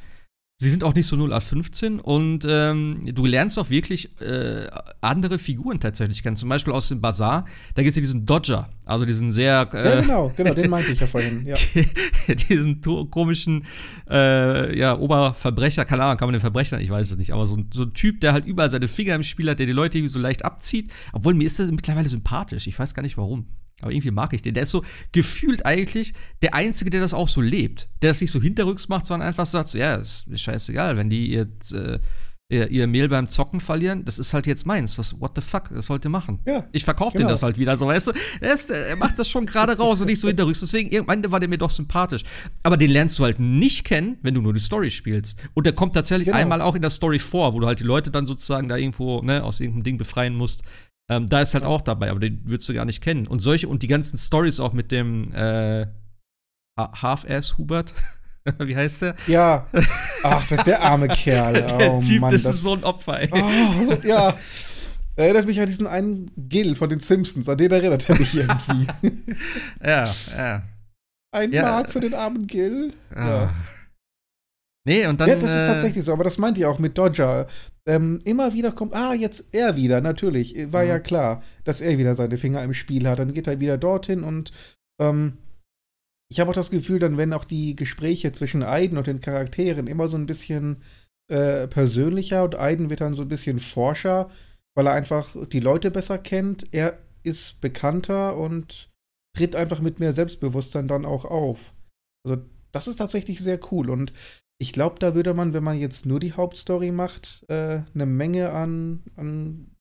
Sie sind auch nicht so 0 auf 15 und ähm, du lernst auch wirklich äh, andere Figuren tatsächlich kennen. Zum Beispiel aus dem Bazar, da gibt es ja diesen Dodger, also diesen sehr Ja, äh, genau, genau, den meinte ich ja vorhin. Ja. diesen komischen äh, ja, Oberverbrecher, keine Ahnung, kann man den Verbrecher, ich weiß es nicht, aber so, ein- so ein Typ, der halt überall seine Finger im Spiel hat, der die Leute irgendwie so leicht abzieht. Obwohl mir ist der mittlerweile sympathisch. Ich weiß gar nicht warum. Aber irgendwie mag ich den. Der ist so gefühlt eigentlich der Einzige, der das auch so lebt. Der das nicht so hinterrücks macht, sondern einfach sagt so, ja, ist mir scheißegal, wenn die ihr, äh, ihr, ihr Mehl beim Zocken verlieren, das ist halt jetzt meins. Was, what the fuck, das sollt ihr machen. Ja, Ich verkaufe genau. dem das halt wieder, so weißt du. Er, ist, er macht das schon gerade raus und nicht so hinterrücks. Deswegen, irgendwann war der mir doch sympathisch. Aber den lernst du halt nicht kennen, wenn du nur die Story spielst. Und der kommt tatsächlich Genau. einmal auch in der Story vor, wo du halt die Leute dann sozusagen da irgendwo, ne, aus irgendeinem Ding befreien musst. Ähm, da ist halt auch dabei, aber den würdest du gar nicht kennen. Und solche, und die ganzen Stories auch mit dem äh, Ha- Half-Ass Hubert. Wie heißt der? ja. Ach, der, der arme Kerl. der oh, Typ, Mann, das, ist so ein Opfer, ey. Oh, ja. Erinnert mich an diesen einen Gil von den Simpsons, an den erinnert er mich irgendwie. Ja, ja. Ein Ja. Mark für den armen Gil. Ah. Nee, und dann. ja, das ist äh, tatsächlich so, aber das meinte ich auch mit Dodger. Ähm, immer wieder kommt, ah, jetzt er wieder, natürlich. War Mhm. ja klar, dass er wieder seine Finger im Spiel hat. Dann geht er wieder dorthin und ähm, ich habe auch das Gefühl, dann werden auch die Gespräche zwischen Aiden und den Charakteren immer so ein bisschen äh, persönlicher und Aiden wird dann so ein bisschen forscher, weil er einfach die Leute besser kennt. Er ist bekannter und tritt einfach mit mehr Selbstbewusstsein dann auch auf. Also das ist tatsächlich sehr cool und ich glaube, da würde man, wenn man jetzt nur die Hauptstory macht, äh, eine Menge an, an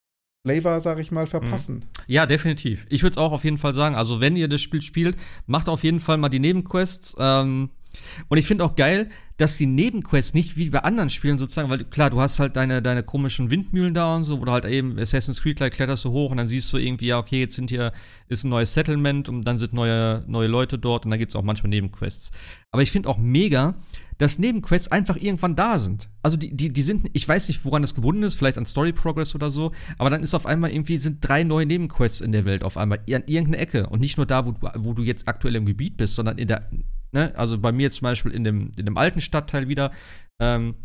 Flavor, sag ich mal, verpassen. Ja, definitiv. Ich würde es auch auf jeden Fall sagen. Also, wenn ihr das Spiel spielt, macht auf jeden Fall mal die Nebenquests. Ähm, Und ich finde auch geil, dass die Nebenquests nicht wie bei anderen Spielen sozusagen, weil klar, du hast halt deine, deine komischen Windmühlen da und so, wo du halt eben Assassin's Creed like kletterst du hoch und dann siehst du irgendwie, ja, okay, jetzt sind hier, ist ein neues Settlement und dann sind neue, neue Leute dort und dann gibt es auch manchmal Nebenquests. Aber ich finde auch mega, dass Nebenquests einfach irgendwann da sind. Also die, die, die sind, ich weiß nicht, woran das gebunden ist, vielleicht an Story Progress oder so, aber dann ist auf einmal irgendwie, sind drei neue Nebenquests in der Welt auf einmal, an irgendeiner Ecke. Und nicht nur da, wo, wo du jetzt aktuell im Gebiet bist, sondern in der, ne, also bei mir zum Beispiel in dem, in dem alten Stadtteil wieder, ähm,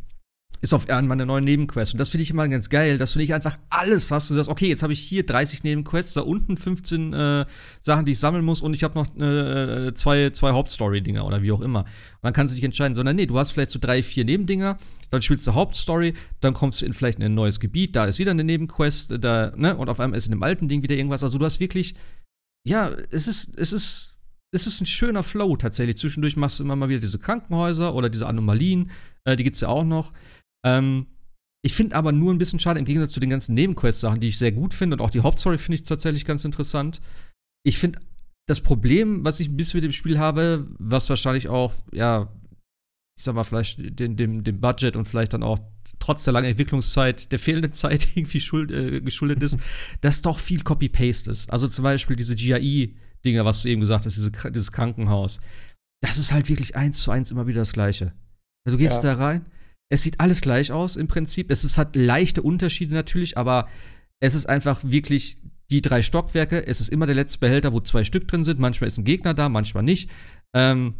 ist auf einmal eine neue Nebenquest. Und das finde ich immer ganz geil, dass du nicht einfach alles hast. Du sagst, okay, jetzt habe ich hier 30 Nebenquests, da unten 15 äh, Sachen, die ich sammeln muss und ich habe noch äh, zwei, zwei Hauptstory-Dinger oder wie auch immer. Und dann kannst du dich entscheiden, sondern nee, du hast vielleicht so drei, vier Nebendinger, dann spielst du Hauptstory, dann kommst du in vielleicht in ein neues Gebiet, da ist wieder eine Nebenquest, da, ne, und auf einmal ist in dem alten Ding wieder irgendwas. Also du hast wirklich, ja, es ist, es ist es ist ein schöner Flow tatsächlich. Zwischendurch machst du immer mal wieder diese Krankenhäuser oder diese Anomalien, äh, die es ja auch noch. Ähm, ich finde aber nur ein bisschen schade, im Gegensatz zu den ganzen Nebenquest-Sachen, die ich sehr gut finde und auch die Hauptstory finde ich tatsächlich ganz interessant. Ich finde, das Problem, was ich ein bisschen mit dem Spiel habe, was wahrscheinlich auch, ja, ich sag mal, vielleicht dem, dem, dem Budget und vielleicht dann auch trotz der langen Entwicklungszeit, der fehlenden Zeit irgendwie schuld, äh, geschuldet ist, dass doch viel Copy-Paste ist. Also zum Beispiel diese GAI-Dinger, was du eben gesagt hast, diese, dieses Krankenhaus. Das ist halt wirklich eins zu eins immer wieder das Gleiche. Also du gehst ja. da rein, es sieht alles gleich aus im Prinzip. Es ist, hat leichte Unterschiede natürlich, aber es ist einfach wirklich die drei Stockwerke. Es ist immer der letzte Behälter, wo zwei Stück drin sind. Manchmal ist ein Gegner da, manchmal nicht. Ähm,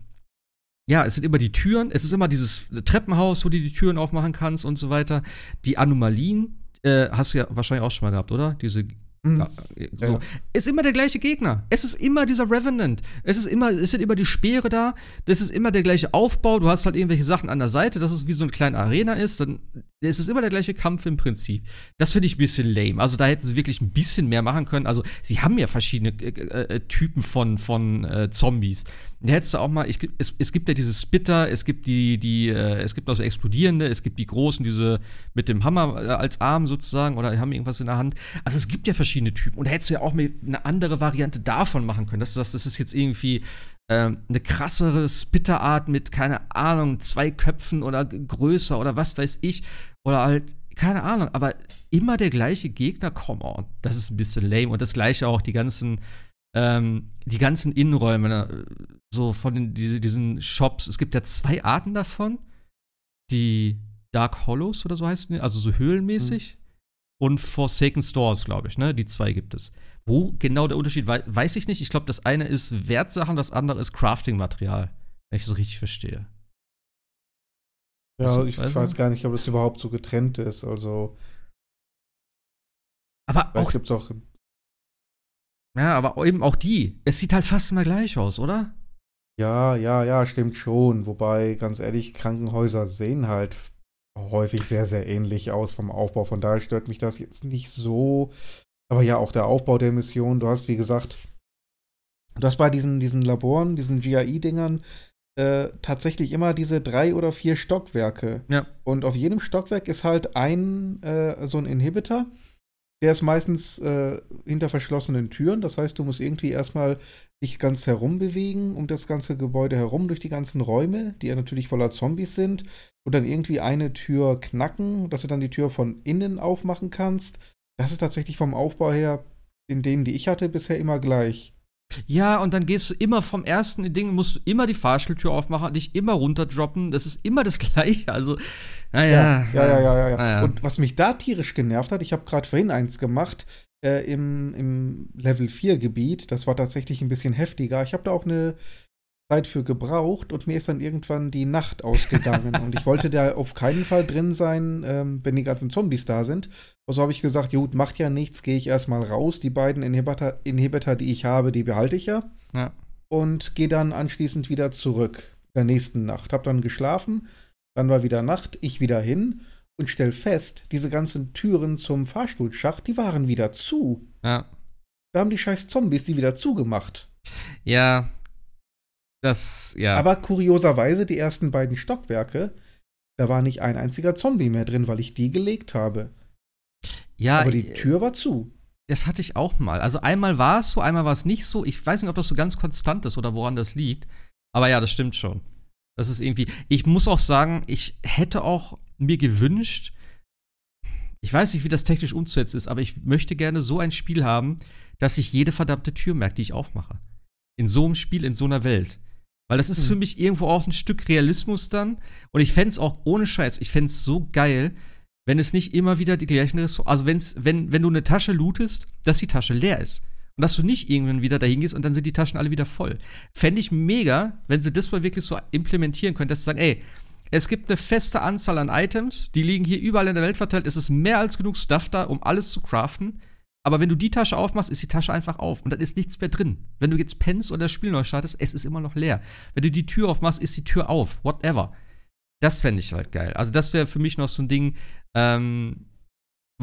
ja, es sind immer die Türen. Es ist immer dieses Treppenhaus, wo du die Türen aufmachen kannst und so weiter. Die Anomalien äh, hast du ja wahrscheinlich auch schon mal gehabt, oder? Diese. Ja, so. Ja. Ist immer der gleiche Gegner. Es ist immer dieser Revenant. Es ist immer, es sind immer die Speere da. Das ist immer der gleiche Aufbau. Du hast halt irgendwelche Sachen an der Seite, dass es wie so eine kleine Arena ist. Dann es ist immer der gleiche Kampf im Prinzip. Das finde ich ein bisschen lame. Also da hätten sie wirklich ein bisschen mehr machen können. Also sie haben ja verschiedene äh, äh, äh Typen von, von äh, Zombies. Da hättest du auch mal, ich, es, es gibt ja diese Spitter, es gibt die, die, äh, es gibt auch so explodierende, es gibt die großen, diese mit dem Hammer äh, als Arm sozusagen oder haben irgendwas in der Hand. Also es gibt ja verschiedene Typen. Und da hättest du ja auch mal eine andere Variante davon machen können. Dass du das ist jetzt irgendwie ähm, eine krassere Spitterart mit, keine Ahnung, zwei Köpfen oder größer oder was weiß ich. Oder halt, keine Ahnung, aber immer der gleiche Gegner, come on. Das ist ein bisschen lame. Und das gleiche auch die ganzen, ähm, die ganzen Innenräume, ne? so von den, diese, diesen Shops. Es gibt ja zwei Arten davon. Die Dark Hollows oder so heißt die, also so höhlenmäßig. Mhm. Und Forsaken Stores, glaube ich, ne? Die zwei gibt es. Wo genau der Unterschied war, weiß ich nicht. Ich glaube, das eine ist Wertsachen, das andere ist Crafting-Material. Wenn ich das richtig verstehe. Ja, ich weiß, weiß gar nicht, ob das überhaupt so getrennt ist. Also. Aber auch. Gibt's auch ja, aber eben auch die. Es sieht halt fast immer gleich aus, oder? Ja, ja, ja, stimmt schon. Wobei, ganz ehrlich, Krankenhäuser sehen halt häufig sehr, sehr ähnlich aus vom Aufbau. Von daher stört mich das jetzt nicht so. Aber ja, auch der Aufbau der Mission, du hast, wie gesagt, du hast bei diesen, diesen Laboren, diesen GAI-Dingern, äh, tatsächlich immer diese drei oder vier Stockwerke. Ja. Und auf jedem Stockwerk ist halt ein äh, so ein Inhibitor. Der ist meistens äh, hinter verschlossenen Türen. Das heißt, du musst irgendwie erstmal dich ganz herum bewegen, um das ganze Gebäude herum, durch die ganzen Räume, die ja natürlich voller Zombies sind. Und dann irgendwie eine Tür knacken, dass du dann die Tür von innen aufmachen kannst. Das ist tatsächlich vom Aufbau her in denen, die ich hatte, bisher immer gleich. Ja, und dann gehst du immer vom ersten Ding, musst du immer die Fahrstuhltür aufmachen, dich immer runterdroppen. Das ist immer das Gleiche. Also, naja. Ja, ja, ja, ja, ja. ja. Und was mich da tierisch genervt hat, ich habe gerade vorhin eins gemacht äh, im, im Level 4 Gebiet. Das war tatsächlich ein bisschen heftiger. Ich habe da auch eine Zeit für gebraucht und mir ist dann irgendwann die Nacht ausgegangen. und ich wollte da auf keinen Fall drin sein, ähm, wenn die ganzen Zombies da sind. Also habe ich gesagt, gut, macht ja nichts, gehe ich erstmal raus. Die beiden Inhibitor, Inhibitor, die ich habe, die behalte ich ja. Ja. Und gehe dann anschließend wieder zurück. Der nächsten Nacht. Hab dann geschlafen, dann war wieder Nacht, ich wieder hin und stell fest, diese ganzen Türen zum Fahrstuhlschacht, die waren wieder zu. Ja. Da haben die scheiß Zombies die wieder zugemacht. Ja, das, ja. Aber kurioserweise, die ersten beiden Stockwerke, da war nicht ein einziger Zombie mehr drin, weil ich die gelegt habe. Ja. Aber die Tür war zu. Das hatte ich auch mal. Also einmal war es so, einmal war es nicht so. Ich weiß nicht, ob das so ganz konstant ist oder woran das liegt. Aber ja, das stimmt schon. Das ist irgendwie. Ich muss auch sagen, ich hätte auch mir gewünscht, ich weiß nicht, wie das technisch umzusetzen ist, aber ich möchte gerne so ein Spiel haben, dass ich jede verdammte Tür merke, die ich aufmache. In so einem Spiel, in so einer Welt. Weil das ist Hm. für mich irgendwo auch ein Stück Realismus dann. Und ich fände es auch ohne Scheiß, ich fände es so geil, wenn es nicht immer wieder die gleichen Ressourcen. Also wenn's, wenn, wenn du eine Tasche lootest, dass die Tasche leer ist. Und dass du nicht irgendwann wieder dahin gehst und dann sind die Taschen alle wieder voll. Fände ich mega, wenn sie das mal wirklich so implementieren können, dass sie sagen, ey, es gibt eine feste Anzahl an Items, die liegen hier überall in der Welt verteilt. Es ist mehr als genug Stuff da, um alles zu craften. Aber wenn du die Tasche aufmachst, ist die Tasche einfach auf und dann ist nichts mehr drin. Wenn du jetzt pennst oder das Spiel neu startest, es ist immer noch leer. Wenn du die Tür aufmachst, ist die Tür auf. Whatever. Das fände ich halt geil. Also, das wäre für mich noch so ein Ding, ähm,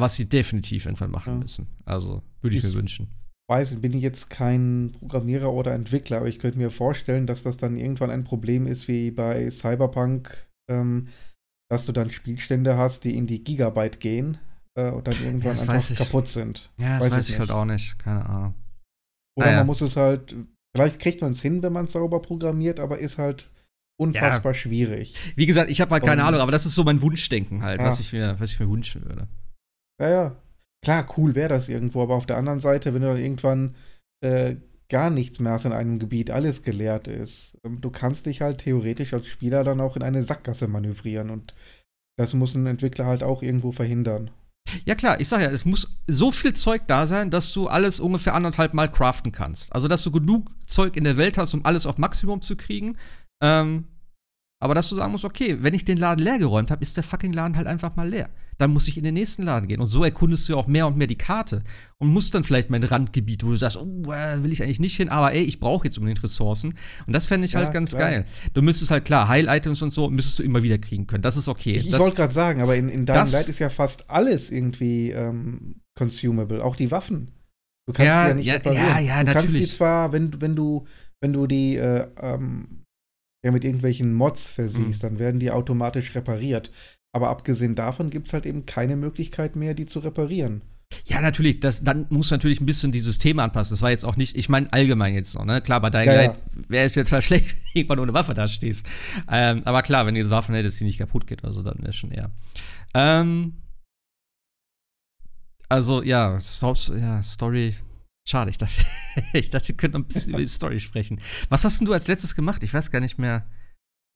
was sie definitiv irgendwann machen Ja. müssen. Also, würde ich mir Ich- wünschen. weiß, bin ich jetzt kein Programmierer oder Entwickler, aber ich könnte mir vorstellen, dass das dann irgendwann ein Problem ist wie bei Cyberpunk, ähm, dass du dann Spielstände hast, die in die Gigabyte gehen äh, und dann irgendwann das einfach weiß ich. kaputt sind. Ja, das weiß ich halt auch nicht. Keine Ahnung. Oder Ah, ja. man muss es halt, vielleicht kriegt man es hin, wenn man es sauber programmiert, aber ist halt unfassbar schwierig. Wie gesagt, ich habe halt keine Und- Ahnung, aber das ist so mein Wunschdenken halt, Ja. was, ich mir, was ich mir wünschen würde. Ja, ja. Klar, cool wäre das irgendwo, aber auf der anderen Seite, wenn du dann irgendwann äh, gar nichts mehr hast in einem Gebiet, alles geleert ist, ähm, du kannst dich halt theoretisch als Spieler dann auch in eine Sackgasse manövrieren und das muss ein Entwickler halt auch irgendwo verhindern. Ja klar, ich sag ja, es muss so viel Zeug da sein, dass du alles ungefähr anderthalb Mal craften kannst. Also, dass du genug Zeug in der Welt hast, um alles auf Maximum zu kriegen. Ähm, aber dass du sagen musst, okay, wenn ich den Laden leer geräumt habe, ist der fucking Laden halt einfach mal leer. Dann muss ich in den nächsten Laden gehen. Und so erkundest du ja auch mehr und mehr die Karte. Und musst dann vielleicht mein Randgebiet, wo du sagst, oh, äh, will ich eigentlich nicht hin, aber ey, ich brauche jetzt unbedingt Ressourcen. Und das fände ich Ja, halt ganz klar. geil. Du müsstest halt klar, Heil-Items und so, müsstest du immer wieder kriegen können. Das ist okay. Ich, ich wollte gerade sagen, aber in, in Dying Light ist ja fast alles irgendwie ähm, consumable, auch die Waffen. Du kannst Ja, die ja nicht ja, reparieren. ja, ja, du kannst die natürlich. zwar, wenn, du- wenn du, wenn du die äh, ähm, ja, mit irgendwelchen Mods versiehst, Mhm. dann werden die automatisch repariert. Aber abgesehen davon gibt es halt eben keine Möglichkeit mehr, die zu reparieren. Ja, natürlich, das, dann muss natürlich ein bisschen die Systeme anpassen. Das war jetzt auch nicht, ich meine allgemein jetzt noch, ne? Klar, bei Dying Ja, Light wäre es jetzt halt schlecht, wenn du irgendwann ohne Waffe da stehst. Ähm, aber klar, wenn du jetzt Waffen hättest, die nicht kaputt geht, also dann wäre schon eher. Ähm, also, ja, so, ja, Story. Schade, ich dachte, ich dachte, wir könnten noch ein bisschen über die Story sprechen. Was hast denn du als letztes gemacht? Ich weiß gar nicht mehr.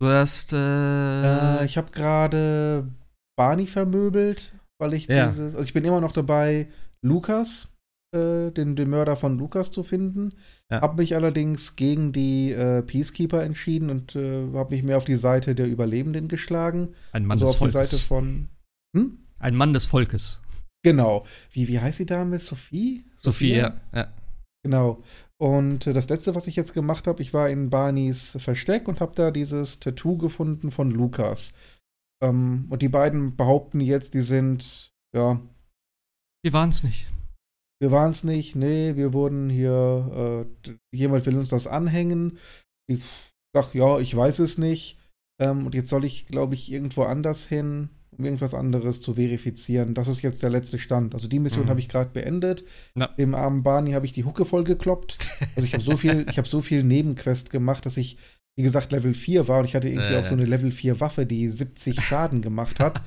Du hast, äh, Äh, ich habe gerade Barney vermöbelt, weil ich Ja. dieses, also ich bin immer noch dabei, Lukas, äh, den, den Mörder von Lukas zu finden. Ja. Habe mich allerdings gegen die äh, Peacekeeper entschieden und äh, habe mich mehr auf die Seite der Überlebenden geschlagen. ein Mann also des auf die Seite Volkes. von. Hm? Ein Mann des Volkes. Genau. Wie, wie heißt die Dame? Sophie? Sophie, ja. ja. Genau. Und äh, das letzte, was ich jetzt gemacht habe, ich war in Barneys Versteck und habe da dieses Tattoo gefunden von Lukas. Ähm, und die beiden behaupten jetzt, die sind, ja, Wir waren es nicht. wir waren es nicht, nee, wir wurden hier, äh, jemand will uns das anhängen. Ich sag, ja, ich weiß es nicht. Ähm, und jetzt soll ich, glaube ich, irgendwo anders hin, um irgendwas anderes zu verifizieren. Das ist jetzt der letzte Stand. Also die Mission Mhm. habe ich gerade beendet. Ja. Dem armen Barney habe ich die Hucke voll gekloppt. Also ich habe so viel, ich habe so viel Nebenquest gemacht, dass ich, wie gesagt, Level 4 war und ich hatte irgendwie Äh. auch so eine Level 4 Waffe, die 70 Schaden gemacht hat.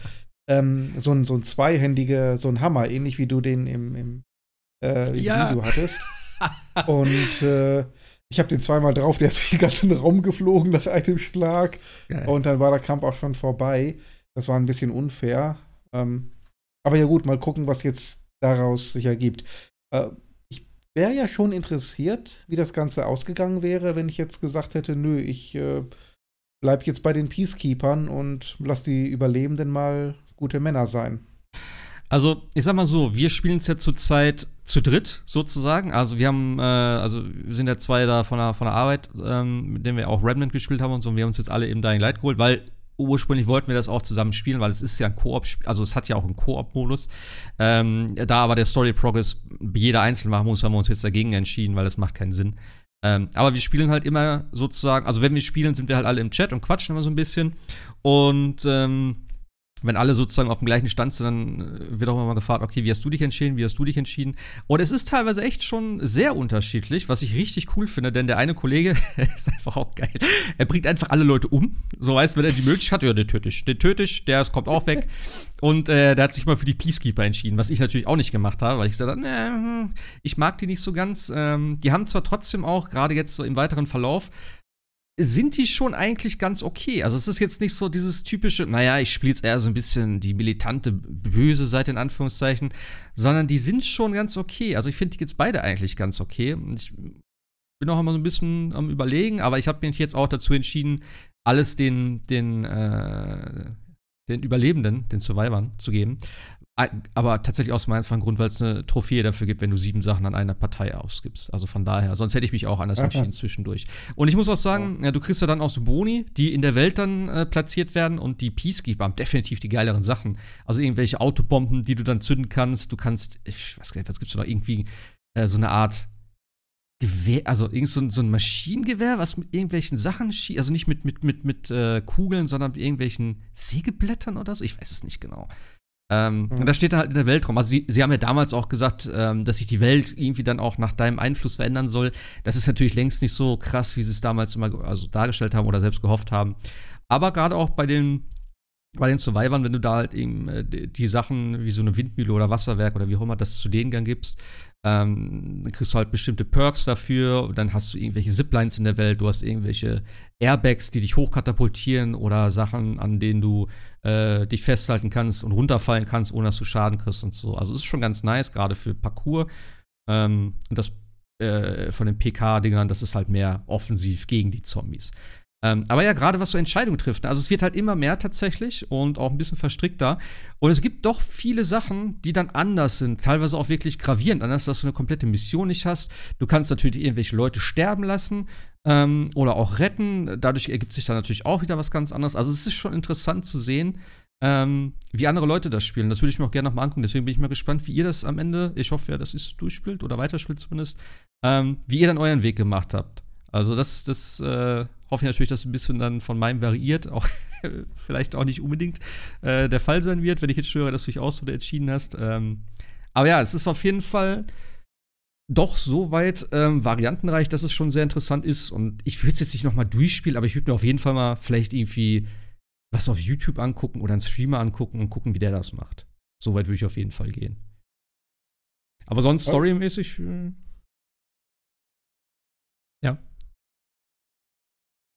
ähm, so ein, so ein zweihändiger, so ein Hammer, ähnlich wie du den im, im äh, Ja. Video hattest. Und äh, ich habe den zweimal drauf, der ist durch den ganzen Raum geflogen nach einem Schlag. Geil. Und dann war der Kampf auch schon vorbei. Das war ein bisschen unfair. Ähm, aber ja gut, mal gucken, was jetzt daraus sich ergibt. Äh, ich wäre ja schon interessiert, wie das Ganze ausgegangen wäre, wenn ich jetzt gesagt hätte, nö, ich äh, bleib jetzt bei den Peacekeepers und lass die Überlebenden mal gute Männer sein. Also, ich sag mal so, wir spielen es ja zurzeit zu dritt, sozusagen. Also, wir haben, äh, also, wir sind ja zwei da von der, von der Arbeit, ähm, mit denen wir auch Remnant gespielt haben und so. Und wir haben uns jetzt alle eben Dying Light geholt, weil ursprünglich wollten wir das auch zusammen spielen, weil es ist ja ein Koop, also es hat ja auch einen Koop-Modus. Ähm, da aber der Story-Progress jeder einzeln machen muss, haben wir uns jetzt dagegen entschieden, weil das macht keinen Sinn. Ähm, aber wir spielen halt immer sozusagen, also wenn wir spielen, sind wir halt alle im Chat und quatschen immer so ein bisschen. Und ähm, wenn alle sozusagen auf dem gleichen Stand sind, dann äh, wird auch immer mal gefragt, okay, wie hast du dich entschieden, wie hast du dich entschieden? Und es ist teilweise echt schon sehr unterschiedlich, was ich richtig cool finde, denn der eine Kollege ist einfach auch geil. Er bringt einfach alle Leute um. So weißt, wenn er die Möglichkeit hat, ja, den töte ich. Den töte ich, der kommt auch weg. Und äh, der hat sich mal für die Peacekeeper entschieden, was ich natürlich auch nicht gemacht habe, weil ich gesagt habe, nee, ich mag die nicht so ganz. Ähm, die haben zwar trotzdem auch, gerade jetzt so im weiteren Verlauf, sind die schon eigentlich ganz okay. Also es ist jetzt nicht so dieses typische, naja, ich spiele jetzt eher so ein bisschen die militante, böse Seite in Anführungszeichen, sondern die sind schon ganz okay. Also ich finde die jetzt beide eigentlich ganz okay. Ich bin auch immer so ein bisschen am überlegen, aber ich habe mich jetzt auch dazu entschieden, alles den, den, äh, den Überlebenden, den Survivern zu geben, aber tatsächlich aus dem einfachen Grund, weil es eine Trophäe dafür gibt, wenn du sieben Sachen an einer Partei ausgibst. Also von daher, sonst hätte ich mich auch anders Aha. entschieden zwischendurch. Und ich muss auch sagen, ja, du kriegst ja dann auch so Boni, die in der Welt dann äh, platziert werden und die Peacekeeper haben definitiv die geileren Sachen. Also irgendwelche Autobomben, die du dann zünden kannst. Du kannst, ich weiß gar nicht, was gibt's da noch? Irgendwie äh, so eine Art Gewehr, also irgend so, so, ein Maschinengewehr, was mit irgendwelchen Sachen schießt, also nicht mit, mit, mit, mit äh, Kugeln, sondern mit irgendwelchen Sägeblättern oder so. Ich weiß es nicht genau. Ähm, mhm. Und das steht dann halt in der Weltraum. Also die, sie haben ja damals auch gesagt, ähm, dass sich die Welt irgendwie dann auch nach deinem Einfluss verändern soll. Das ist natürlich längst nicht so krass, wie sie es damals immer also dargestellt haben oder selbst gehofft haben. Aber gerade auch bei den bei den Survivern, wenn du da halt eben äh, die Sachen wie so eine Windmühle oder Wasserwerk oder wie auch immer das zu denen dann gibst, ähm, dann kriegst du halt bestimmte Perks dafür. Und dann hast du irgendwelche Ziplines in der Welt, du hast irgendwelche Airbags, die dich hochkatapultieren oder Sachen, an denen du äh, dich festhalten kannst und runterfallen kannst, ohne dass du Schaden kriegst und so. Also es ist schon ganz nice, gerade für Parcours. Ähm, und das äh, von den PK-Dingern, das ist halt mehr offensiv gegen die Zombies. Ähm, aber ja, gerade was so Entscheidungen trifft. Ne? Also es wird halt immer mehr tatsächlich und auch ein bisschen verstrickter. Und es gibt doch viele Sachen, die dann anders sind. Teilweise auch wirklich gravierend anders, dass du eine komplette Mission nicht hast. Du kannst natürlich irgendwelche Leute sterben lassen ähm, oder auch retten. Dadurch ergibt sich dann natürlich auch wieder was ganz anderes. Also es ist schon interessant zu sehen, ähm, wie andere Leute das spielen. Das würde ich mir auch gerne nochmal angucken. Deswegen bin ich mal gespannt, wie ihr das am Ende, ich hoffe ja, dass ihr es durchspielt oder weiterspielt zumindest, ähm, wie ihr dann euren Weg gemacht habt. Also das, das äh, hoffe ich natürlich, dass ein bisschen dann von meinem variiert, auch vielleicht auch nicht unbedingt äh, der Fall sein wird, wenn ich jetzt höre, dass du dich aus oder entschieden hast. Ähm, aber ja, es ist auf jeden Fall doch so weit ähm, variantenreich, dass es schon sehr interessant ist. Und ich würde es jetzt nicht nochmal durchspielen, aber ich würde mir auf jeden Fall mal vielleicht irgendwie was auf YouTube angucken oder einen Streamer angucken und gucken, wie der das macht. So weit würde ich auf jeden Fall gehen. Aber sonst storymäßig. Äh,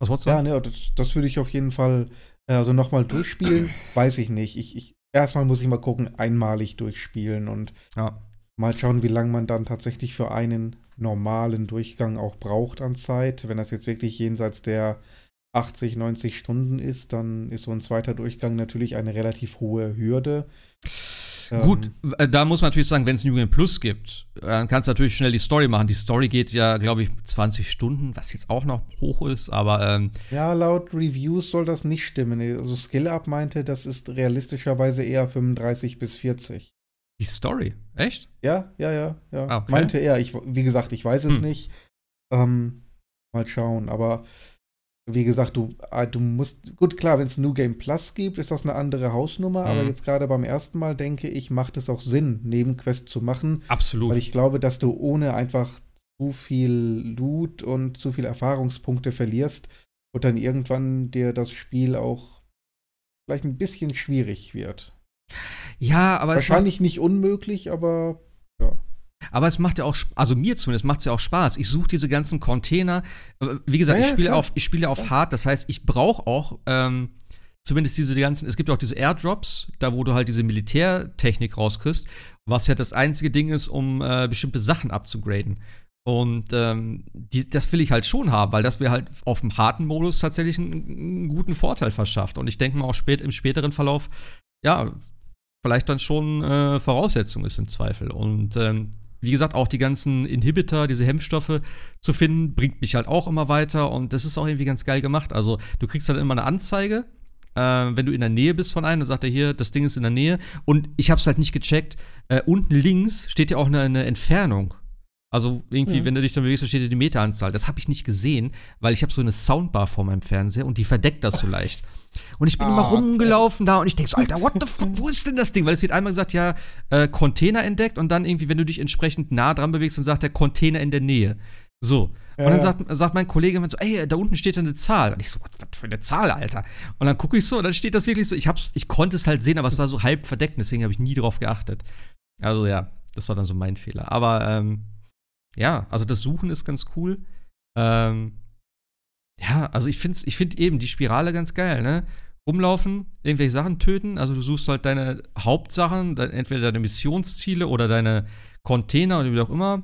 Was wolltest du sagen? Ja, ne, das, das würde ich auf jeden Fall, äh, also nochmal durchspielen, weiß ich nicht. Ich, ich, erstmal muss ich mal gucken, einmalig durchspielen und ja. mal schauen, wie lange man dann tatsächlich für einen normalen Durchgang auch braucht an Zeit. Wenn das jetzt wirklich jenseits der 80, 90 Stunden ist, dann ist so ein zweiter Durchgang natürlich eine relativ hohe Hürde. Gut, ähm, äh, da muss man natürlich sagen, wenn es New Game Plus gibt, dann kannst du natürlich schnell die Story machen. Die Story geht ja, glaube ich, 20 Stunden, was jetzt auch noch hoch ist, aber. Ähm, ja, laut Reviews soll das nicht stimmen. Also SkillUp meinte, das ist realistischerweise eher 35 bis 40. Die Story? Echt? Ja, ja, ja, ja. Ah, okay. Meinte er. Ich, wie gesagt, ich weiß es hm. nicht. Ähm, mal schauen, aber wie gesagt, du, ah, du musst, gut, klar, wenn es New Game Plus gibt, ist das eine andere Hausnummer, mhm. aber jetzt gerade beim ersten Mal denke ich, macht es auch Sinn, Nebenquests zu machen. Absolut. Weil ich glaube, dass du ohne einfach zu viel Loot und zu viele Erfahrungspunkte verlierst und dann irgendwann dir das Spiel auch vielleicht ein bisschen schwierig wird. Ja, aber Wahrscheinlich nicht unmöglich, aber ja. Aber es macht ja auch, also mir zumindest macht es ja auch Spaß. Ich suche diese ganzen Container. Wie gesagt, ja, ich spiele auf, ich spiele auf hart. Das heißt, ich brauche auch ähm, zumindest diese ganzen. Es gibt ja auch diese Airdrops, da wo du halt diese Militärtechnik rauskriegst, was ja das einzige Ding ist, um äh, bestimmte Sachen abzugraden. Und ähm, die, das will ich halt schon haben, weil das mir halt auf dem harten Modus tatsächlich einen, einen guten Vorteil verschafft. Und ich denke mal auch spät, im späteren Verlauf, ja, vielleicht dann schon äh, Voraussetzung ist im Zweifel. Und ähm, wie gesagt, auch die ganzen Inhibitor, diese Hemmstoffe zu finden, bringt mich halt auch immer weiter und das ist auch irgendwie ganz geil gemacht. Also, du kriegst halt immer eine Anzeige, äh, wenn du in der Nähe bist von einem, dann sagt er hier, das Ding ist in der Nähe und ich hab's halt nicht gecheckt. Äh, unten links steht ja auch eine, eine Entfernung. Also irgendwie, wenn du dich dann bewegst, da steht ja die Meteranzahl. Das habe ich nicht gesehen, weil ich habe so eine Soundbar vor meinem Fernseher und die verdeckt das so leicht. Und ich bin immer Ah, okay. rumgelaufen da und ich denke so, Alter, what the fuck, wo ist denn das Ding? Weil es wird einmal gesagt, ja, äh, Container entdeckt und dann irgendwie, wenn du dich entsprechend nah dran bewegst, dann sagt der Container in der Nähe. So. Ja, und dann sagt, sagt mein Kollege immer so, ey, da unten steht eine Zahl. Und ich so, was, was für eine Zahl, Alter? Und dann gucke ich so und dann steht das wirklich so. Ich, hab's, ich konnte es halt sehen, aber es war so halb verdeckt, deswegen habe ich nie drauf geachtet. Also ja, das war dann so mein Fehler. Aber ähm, ja, also das Suchen ist ganz cool. Ähm, ja, also ich finde ich find eben die Spirale ganz geil, ne? Rumlaufen, irgendwelche Sachen töten. Also du suchst halt deine Hauptsachen, entweder deine Missionsziele oder deine Container oder wie auch immer.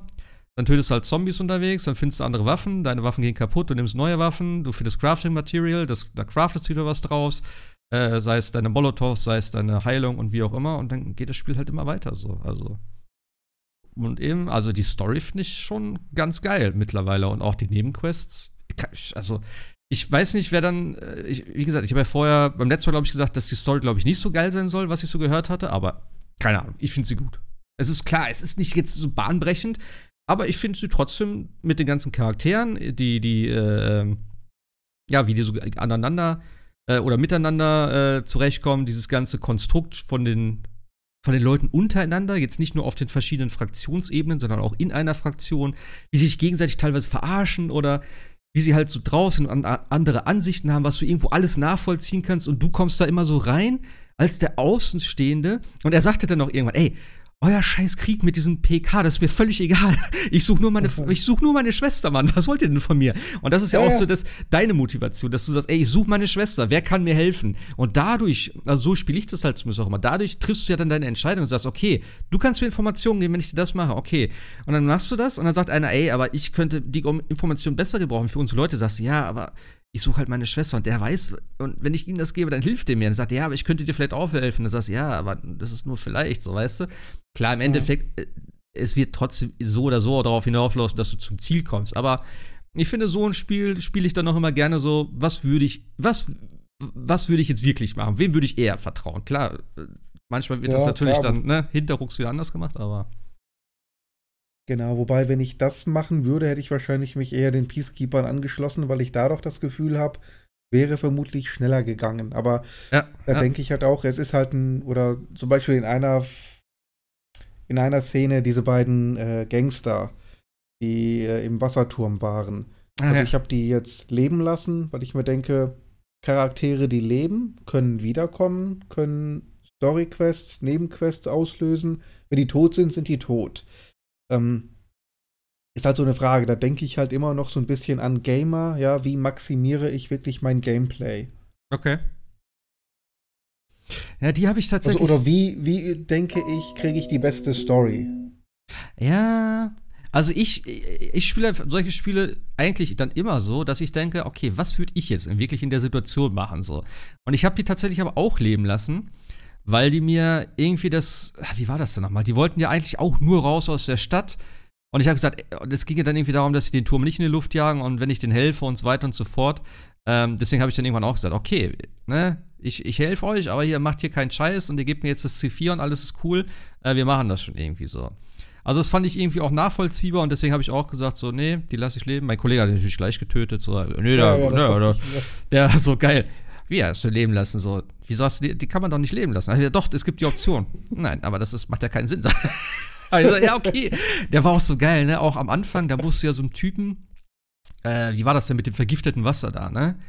Dann tötest du halt Zombies unterwegs, dann findest du andere Waffen, deine Waffen gehen kaputt, du nimmst neue Waffen, du findest Crafting Material, das, da craftest du wieder was draus, äh, sei es deine Molotovs, sei es deine Heilung und wie auch immer, und dann geht das Spiel halt immer weiter so. Also. Und eben, also die Story finde ich schon ganz geil mittlerweile und auch die Nebenquests. Also, ich weiß nicht, wer dann, äh, ich, wie gesagt, ich habe ja vorher beim letzten Mal, glaube ich, gesagt, dass die Story, glaube ich, nicht so geil sein soll, was ich so gehört hatte, aber keine Ahnung, ich finde sie gut. Es ist klar, es ist nicht jetzt so bahnbrechend, aber ich finde sie trotzdem mit den ganzen Charakteren, die, die, äh, ja, wie die so aneinander äh, oder miteinander äh, zurechtkommen, dieses ganze Konstrukt von den, von den Leuten untereinander, jetzt nicht nur auf den verschiedenen Fraktionsebenen, sondern auch in einer Fraktion, wie sie sich gegenseitig teilweise verarschen oder wie sie halt so draußen andere Ansichten haben, was du irgendwo alles nachvollziehen kannst und du kommst da immer so rein als der Außenstehende. Und er sagte dann noch irgendwann, ey, euer scheiß Krieg mit diesem PK, das ist mir völlig egal. Ich suche nur meine, ich suche nur meine Schwester, Mann. Was wollt ihr denn von mir? Und das ist ja, Ja, auch ja. so das, deine Motivation, dass du sagst, ey, ich suche meine Schwester, wer kann mir helfen? Und dadurch, also so spiele ich das halt zumindest auch immer, dadurch triffst du ja dann deine Entscheidung und sagst, okay, du kannst mir Informationen geben, wenn ich dir das mache, okay. Und dann machst du das und dann sagt einer, ey, aber ich könnte die Information besser gebrauchen für unsere Leute. Sagst du, ja, aber ich suche halt meine Schwester und der weiß, und wenn ich ihm das gebe, dann hilft er mir. Dann sagt er, ja, aber ich könnte dir vielleicht auch helfen. Dann sagst du, ja, aber das ist nur vielleicht, so weißt du. Klar, im Endeffekt, äh, es wird trotzdem so oder so darauf hinauflaufen, dass du zum Ziel kommst. Aber ich finde, so ein Spiel spiele ich dann noch immer gerne so, was würde ich, was, was würde ich jetzt wirklich machen? Wem würde ich eher vertrauen? Klar, äh, manchmal wird Ja, das natürlich klar, dann, ne, hinterrucks wieder anders gemacht, aber. Genau, wobei, wenn ich das machen würde, hätte ich wahrscheinlich mich eher den Peacekeepers angeschlossen, weil ich da doch das Gefühl habe, wäre vermutlich schneller gegangen. Aber Ja, da ja. denke ich halt auch, es ist halt ein, oder zum Beispiel in einer, in einer Szene diese beiden äh, Gangster, die äh, im Wasserturm waren. Ah, Also ja. ich habe die jetzt leben lassen, weil ich mir denke, Charaktere, die leben, können wiederkommen, können Storyquests, Nebenquests auslösen. Wenn die tot sind, sind die tot. Ähm, ist halt so eine Frage. Da denke ich halt immer noch so ein bisschen an Gamer. Ja, wie maximiere ich wirklich mein Gameplay? Okay. Ja, die habe ich Also, tatsächlich. oder wie, wie denke ich, kriege ich die beste Story? Ja, also ich, ich spiele solche Spiele eigentlich dann immer so, dass ich denke, okay, was würde ich jetzt wirklich in der Situation machen so? Und ich habe die tatsächlich aber auch leben lassen, weil die mir irgendwie das, ah, wie war das denn nochmal? Die wollten ja eigentlich auch nur raus aus der Stadt. Und ich habe gesagt, es ging ja dann irgendwie darum, dass sie den Turm nicht in die Luft jagen und wenn ich den helfe und so weiter und so fort. Ähm, deswegen habe ich dann irgendwann auch gesagt, okay, ne, ich, ich helfe euch, aber ihr macht hier keinen Scheiß und ihr gebt mir jetzt das C4 und alles ist cool. Äh, wir machen das schon irgendwie so. Also das fand ich irgendwie auch nachvollziehbar und deswegen habe ich auch gesagt, so, nee, die lasse ich leben. Mein Kollege hat natürlich gleich getötet, so, nee, da, ne, dachte oder, ich mir. der so geil. Wie hast du leben lassen? So, wieso hast du die, die kann man doch nicht leben lassen? Also, ja, doch, es gibt die Option. Nein, aber das ist, macht ja keinen Sinn. also, ja, okay. Der war auch so geil, ne? Auch am Anfang, da musst du ja so einen Typen, äh, wie war das denn mit dem vergifteten Wasser da, ne?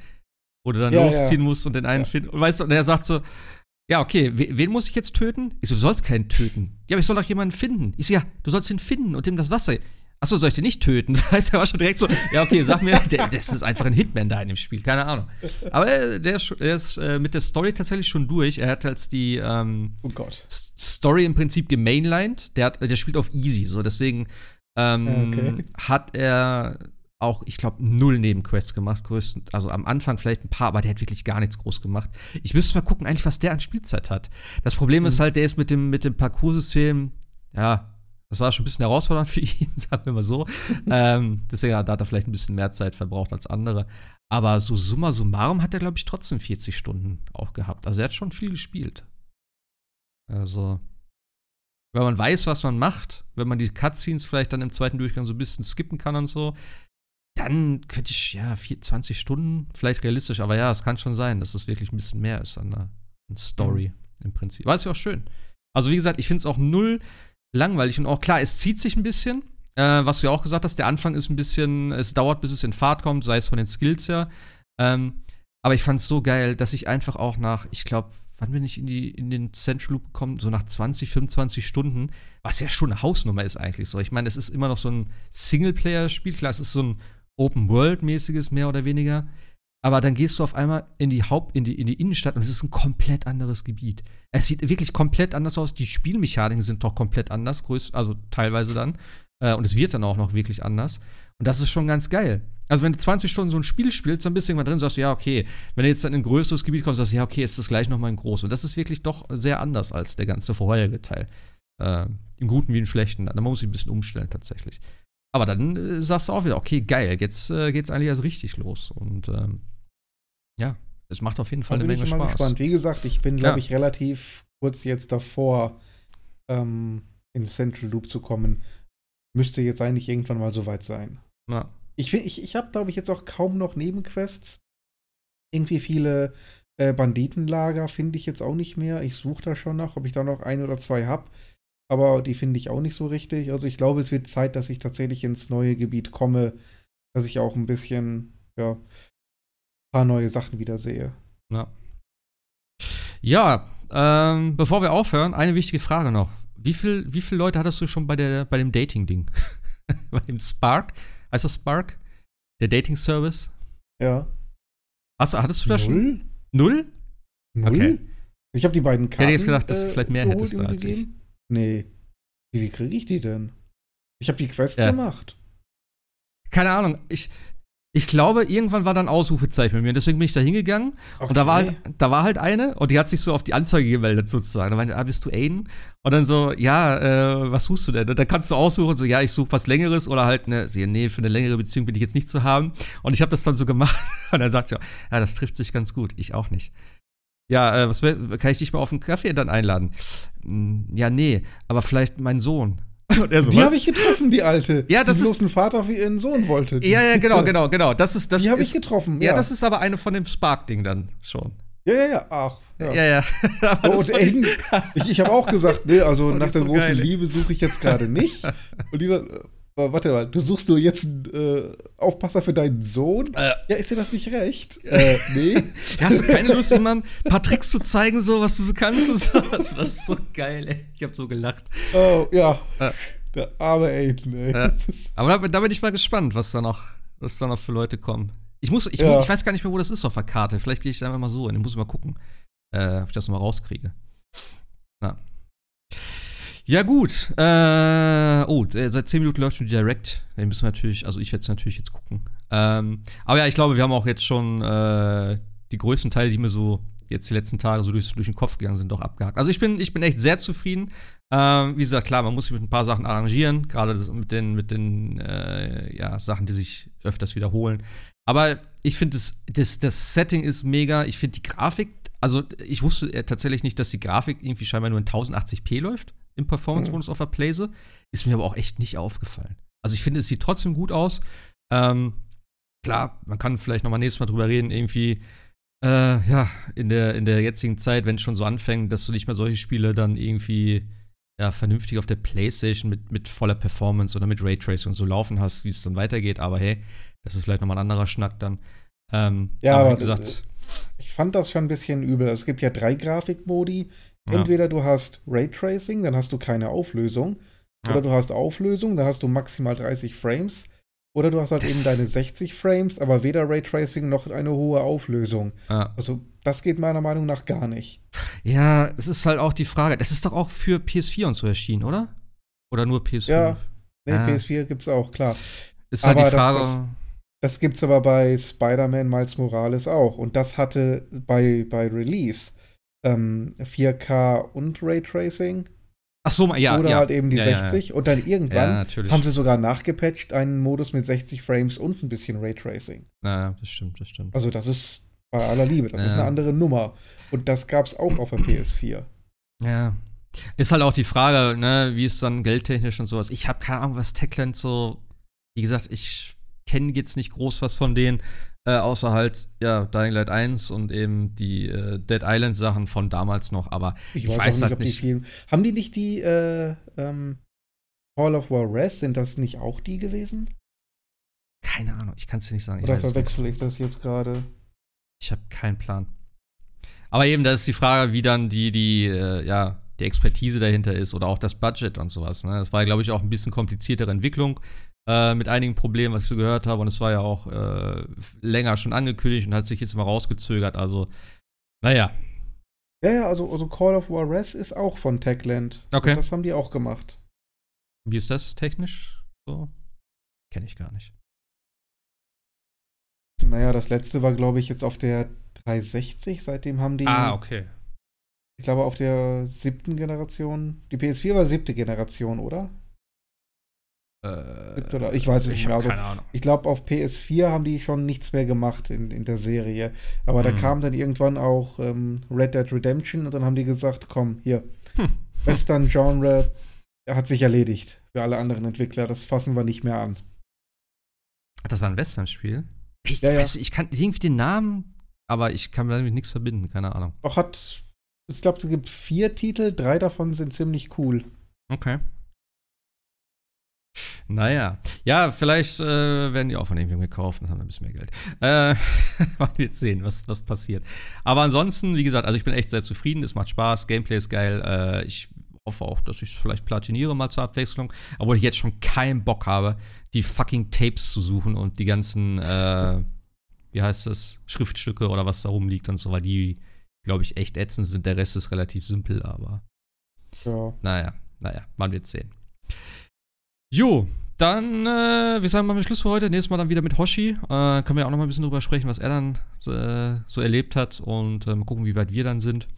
Wo du dann Ja, losziehen ja. musst und den einen finden. Und weißt du, und er sagt so, ja, okay, we- wen muss ich jetzt töten? Ich so, du sollst keinen töten. Ja, aber ich soll doch jemanden finden. Ich so, ja, du sollst ihn finden und ihm das Wasser. Achso, soll ich den nicht töten? Das heißt, er war schon direkt so, ja, okay, sag mir, der, das ist einfach ein Hitman da in dem Spiel, keine Ahnung. Aber äh, der ist, der ist äh, mit der Story tatsächlich schon durch. Er hat als die ähm, Oh Story im Prinzip gemainlined. Der, hat, der spielt auf easy, so deswegen ähm, Okay. hat er auch, ich glaube, null Nebenquests gemacht, größten, also am Anfang vielleicht ein paar, aber der hat wirklich gar nichts groß gemacht. Ich müsste mal gucken, eigentlich, was der an Spielzeit hat. Das Problem ist halt, der ist mit dem, mit dem Parcoursystem, ja, das war schon ein bisschen herausfordernd für ihn, sagen wir mal so. ähm, deswegen hat er vielleicht ein bisschen mehr Zeit verbraucht als andere. Aber so summa summarum hat er, glaube ich, trotzdem 40 Stunden auch gehabt. Also er hat schon viel gespielt. Also, Weil man weiß, was man macht, wenn man die Cutscenes vielleicht dann im zweiten Durchgang so ein bisschen skippen kann und so, dann könnte ich, ja, 4, 20 Stunden, vielleicht realistisch, aber ja, es kann schon sein, dass es wirklich ein bisschen mehr ist an der an Story mhm. im Prinzip. Aber ist ja auch schön. Also, wie gesagt, ich finde es auch null langweilig und auch klar, es zieht sich ein bisschen. Äh, was du ja auch gesagt hast, der Anfang ist ein bisschen, es dauert, bis es in Fahrt kommt, sei es von den Skills her. Ähm, aber ich fand es so geil, dass ich einfach auch nach, ich glaube, wann bin ich in, die, in den Central Loop gekommen? So nach 20, 25 Stunden, was ja schon eine Hausnummer ist eigentlich so. Ich meine, es ist immer noch so ein Singleplayer-Spiel, klar, es ist so ein Open-World-mäßiges, mehr oder weniger. Aber dann gehst du auf einmal in die Haupt-, in die, in die Innenstadt und es ist ein komplett anderes Gebiet. Es sieht wirklich komplett anders aus. Die Spielmechaniken sind doch komplett anders, größ also teilweise dann. Äh, und es wird dann auch noch wirklich anders. Und das ist schon ganz geil. Also, wenn du 20 Stunden so ein Spiel spielst, dann bist du irgendwann drin, sagst du, ja, okay. Wenn du jetzt dann in ein größeres Gebiet kommst, sagst du, ja, okay, ist das gleich nochmal in groß. Und das ist wirklich doch sehr anders als der ganze vorherige Teil. Äh, Im Guten wie im Schlechten. Da muss ich ein bisschen umstellen, tatsächlich. Aber dann äh, sagst du auch wieder, okay, geil, jetzt äh, geht's eigentlich erst richtig los. Und ähm, ja, es macht auf jeden Fall da eine Menge Spaß. Gespannt. Wie gesagt, ich bin, glaube Ja. ich, relativ kurz jetzt davor, ähm, in Central Loop zu kommen. Müsste jetzt eigentlich irgendwann mal soweit sein. Ja. Ich, ich, ich habe, glaube ich, jetzt auch kaum noch Nebenquests. Irgendwie viele äh, Banditenlager finde ich jetzt auch nicht mehr. Ich suche da schon nach, ob ich da noch ein oder zwei habe. Aber die finde ich auch nicht so richtig. Also ich glaube, es wird Zeit, dass ich tatsächlich ins neue Gebiet komme, dass ich auch ein bisschen, ja, ein paar neue Sachen wieder sehe. Ja, ja ähm, bevor wir aufhören, eine wichtige Frage noch. Wie viel, wie viele Leute hattest du schon bei, der, bei dem Dating-Ding? bei dem Spark? Heißt das Spark? Der Dating-Service? Ja. Hast, du- hattest du da schon? Null? Null? Null? Okay. Ich habe die beiden Karten. hätte jetzt gedacht, dass du vielleicht mehr hättest da als ich. gegeben. Nee. Wie, wie kriege ich die denn? Ich habe die Quest Ja. gemacht. Keine Ahnung. Ich, ich glaube, irgendwann war da ein Ausrufezeichen bei mir. Deswegen bin ich da hingegangen. Und da war, halt, da war halt eine und die hat sich so auf die Anzeige gemeldet sozusagen. Da meinte, ah, bist du Aiden? Und dann so, ja, äh, was suchst du denn? Und dann kannst du aussuchen, so, ja, ich suche was Längeres oder halt, ne, nee, für eine längere Beziehung bin ich jetzt nicht zu haben. Und ich habe das dann so gemacht. Und dann sagt sie, ja, das trifft sich ganz gut. Ich auch nicht. Ja, äh, was kann ich dich mal auf einen Kaffee dann einladen? Hm, Ja, nee, aber vielleicht mein Sohn. So, die habe ich getroffen, die alte. Ja, das die ist- bloß einen Vater für ihren Sohn wollte. ja, ja, genau, genau, genau. Das ist, das die habe ich ist, getroffen. ja, Ja, das ist aber eine von dem Spark-Ding dann schon. Ja, ja, ja. Ach. Ja. Ja, ja. Oh, und Aiden, ich, ich habe auch gesagt, nee, also nach der so großen geil. Liebe suche ich jetzt gerade nicht. Und die äh, warte mal, du suchst du jetzt einen äh, Aufpasser für deinen Sohn? Äh. Ja, ist dir das nicht recht? äh, nee. Hast du keine Lust, jemandem ein paar Tricks zu zeigen, so was du so kannst und so? Das war so geil, ey. Ich hab so gelacht. Oh, ja. Ja. Der arme Aiden, ey. Ja. Das ist- Aber da, da bin ich mal gespannt, was da noch, was da noch für Leute kommen. Ich muss, ich, Ja. ich weiß gar nicht mehr, wo das ist auf der Karte. Vielleicht gehe ich da einfach mal so hin. Ich muss mal gucken, äh, ob ich das mal rauskriege. Na. Ja, gut. Äh, oh, seit 10 Minuten läuft schon die Direct. Den müssen wir natürlich, also ich werde es natürlich jetzt gucken. Ähm, aber ja, ich glaube, wir haben auch jetzt schon äh, die größten Teile, die mir so jetzt die letzten Tage so durch, durch den Kopf gegangen sind, doch abgehakt. Also ich bin, ich bin echt sehr zufrieden. Ähm, wie gesagt, klar, man muss sich mit ein paar Sachen arrangieren, gerade mit den, mit den äh, ja, Sachen, die sich öfters wiederholen. Aber ich finde, das, das, das Setting ist mega. Ich finde die Grafik, also ich wusste äh, tatsächlich nicht, dass die Grafik irgendwie scheinbar nur in 1080p läuft im Performance-Modus auf der Playse. Ist mir aber auch echt nicht aufgefallen. Also ich finde, es sieht trotzdem gut aus. Ähm, klar, man kann vielleicht noch mal nächstes Mal drüber reden, irgendwie äh, ja, in der, in der jetzigen Zeit, wenn es schon so anfängt, dass du nicht mehr solche Spiele dann irgendwie ja, vernünftig auf der Playstation mit, mit voller Performance oder mit Raytracing und so laufen hast, wie es dann weitergeht. Aber hey, das ist vielleicht nochmal ein anderer Schnack dann. Ähm, Ja, aber aber wie gesagt, Ich fand das schon ein bisschen übel. Es gibt ja drei Grafikmodi. Ja. Entweder du hast Raytracing, dann hast du keine Auflösung. Ja. Oder du hast Auflösung, dann hast du maximal 30 Frames. Oder du hast halt Das- eben deine 60 Frames, aber weder Raytracing noch eine hohe Auflösung. ja. Also, das geht meiner Meinung nach gar nicht. ja, es ist halt auch die Frage, das ist doch auch für PS4 und so erschienen, oder? Oder nur PS5? Ja. Nee, Ah. PS4 gibt's auch, klar. Ist halt Aber die das- Frage. das- Das gibt's aber bei Spider-Man Miles Morales auch. Und das hatte bei, bei Release ähm, 4K und Raytracing. ach so, ja, oder ja. halt eben die ja, ja, 60. Und dann Ja, irgendwann haben sie sogar nachgepatcht, einen Modus mit 60 Frames und ein bisschen Raytracing. Ja, das stimmt, das stimmt. Also das ist bei aller Liebe, das ist Ja. eine andere Nummer. Und das gab's auch auf der PS4. Ja. Ist halt auch die Frage, ne, wie ist dann geldtechnisch und sowas. Ich habe keine Ahnung, was Techland so. Wie gesagt, ich kenne jetzt nicht groß was von denen, äh, außer halt, ja, Dying Light 1 und eben die äh, Dead Island Sachen von damals noch, aber ich, ich weiß, halt nicht. Viel, haben die nicht die äh, ähm, Hall of War Rest? Sind das nicht auch die gewesen? Keine Ahnung, ich kann es dir nicht sagen. Oder verwechsel ich das jetzt gerade? Ich habe keinen Plan. Aber eben, da ist die Frage, wie dann die, die, äh, ja, die Expertise dahinter ist oder auch das Budget und sowas. Ne? Das war, glaube ich, auch ein bisschen kompliziertere Entwicklung äh, mit einigen Problemen, was ich so gehört habe. Und es war ja auch äh, länger schon angekündigt und hat sich jetzt mal rausgezögert. Also, naja. Ja, ja, also, also Call of Juarez ist auch von Techland. Okay. Und das haben die auch gemacht. Wie ist das technisch so? Kenne ich gar nicht. Naja, das letzte war, glaube ich, jetzt auf der 360. Seitdem haben die. Ah, okay. Ich glaube, auf der siebten Generation. Die PS4 war siebte Generation, oder? Äh, ich weiß es nicht mehr. Also. Ich glaube, auf PS4 haben die schon nichts mehr gemacht in, in der Serie. Aber hm. da kam dann irgendwann auch ähm, Red Dead Redemption und dann haben die gesagt: Komm, hier, hm. Western-Genre hat sich erledigt. Für alle anderen Entwickler. Das fassen wir nicht mehr an. Das war ein Western-Spiel? Ich, ja, weiß, ja. ich kann irgendwie den Namen, aber ich kann damit nichts verbinden, keine Ahnung. Auch hat, ich glaube, es gibt vier Titel, drei davon sind ziemlich cool. Okay. Naja, ja, vielleicht äh, werden die auch von irgendwem gekauft und haben ein bisschen mehr Geld. Äh, mal jetzt sehen, was, was passiert. Aber ansonsten, wie gesagt, also ich bin echt sehr zufrieden, es macht Spaß, Gameplay ist geil. Äh, ich hoffe auch, dass ich es vielleicht platiniere mal zur Abwechslung, obwohl ich jetzt schon keinen Bock habe, die fucking Tapes zu suchen und die ganzen, äh, wie heißt das, Schriftstücke oder was da rumliegt und so, weil die, glaube ich, echt ätzend sind. Der Rest ist relativ simpel, aber. Ja. Naja, naja, man wird sehen. Jo, dann, äh, wir sagen mal mit Schluss für heute. Nächstes Mal dann wieder mit Hoshi. Äh, können wir auch noch mal ein bisschen drüber sprechen, was er dann äh, so erlebt hat und äh, mal gucken, wie weit wir dann sind.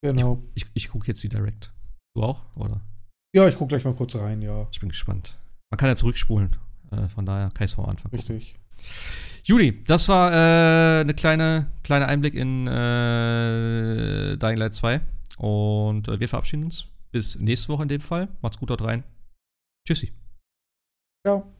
Genau. Ich, ich, ich gucke jetzt die Direct. Du auch, oder? Ja, ich gucke gleich mal kurz rein, ja. Ich bin gespannt. Man kann ja zurückspulen. Äh, von daher kann ich es vom Anfang gucken. Richtig. Juli, das war äh, eine kleine, kleine Einblick in äh, Dying Light 2. Und wir verabschieden uns. Bis nächste Woche in dem Fall. Macht's gut dort rein. Tschüssi. Ciao.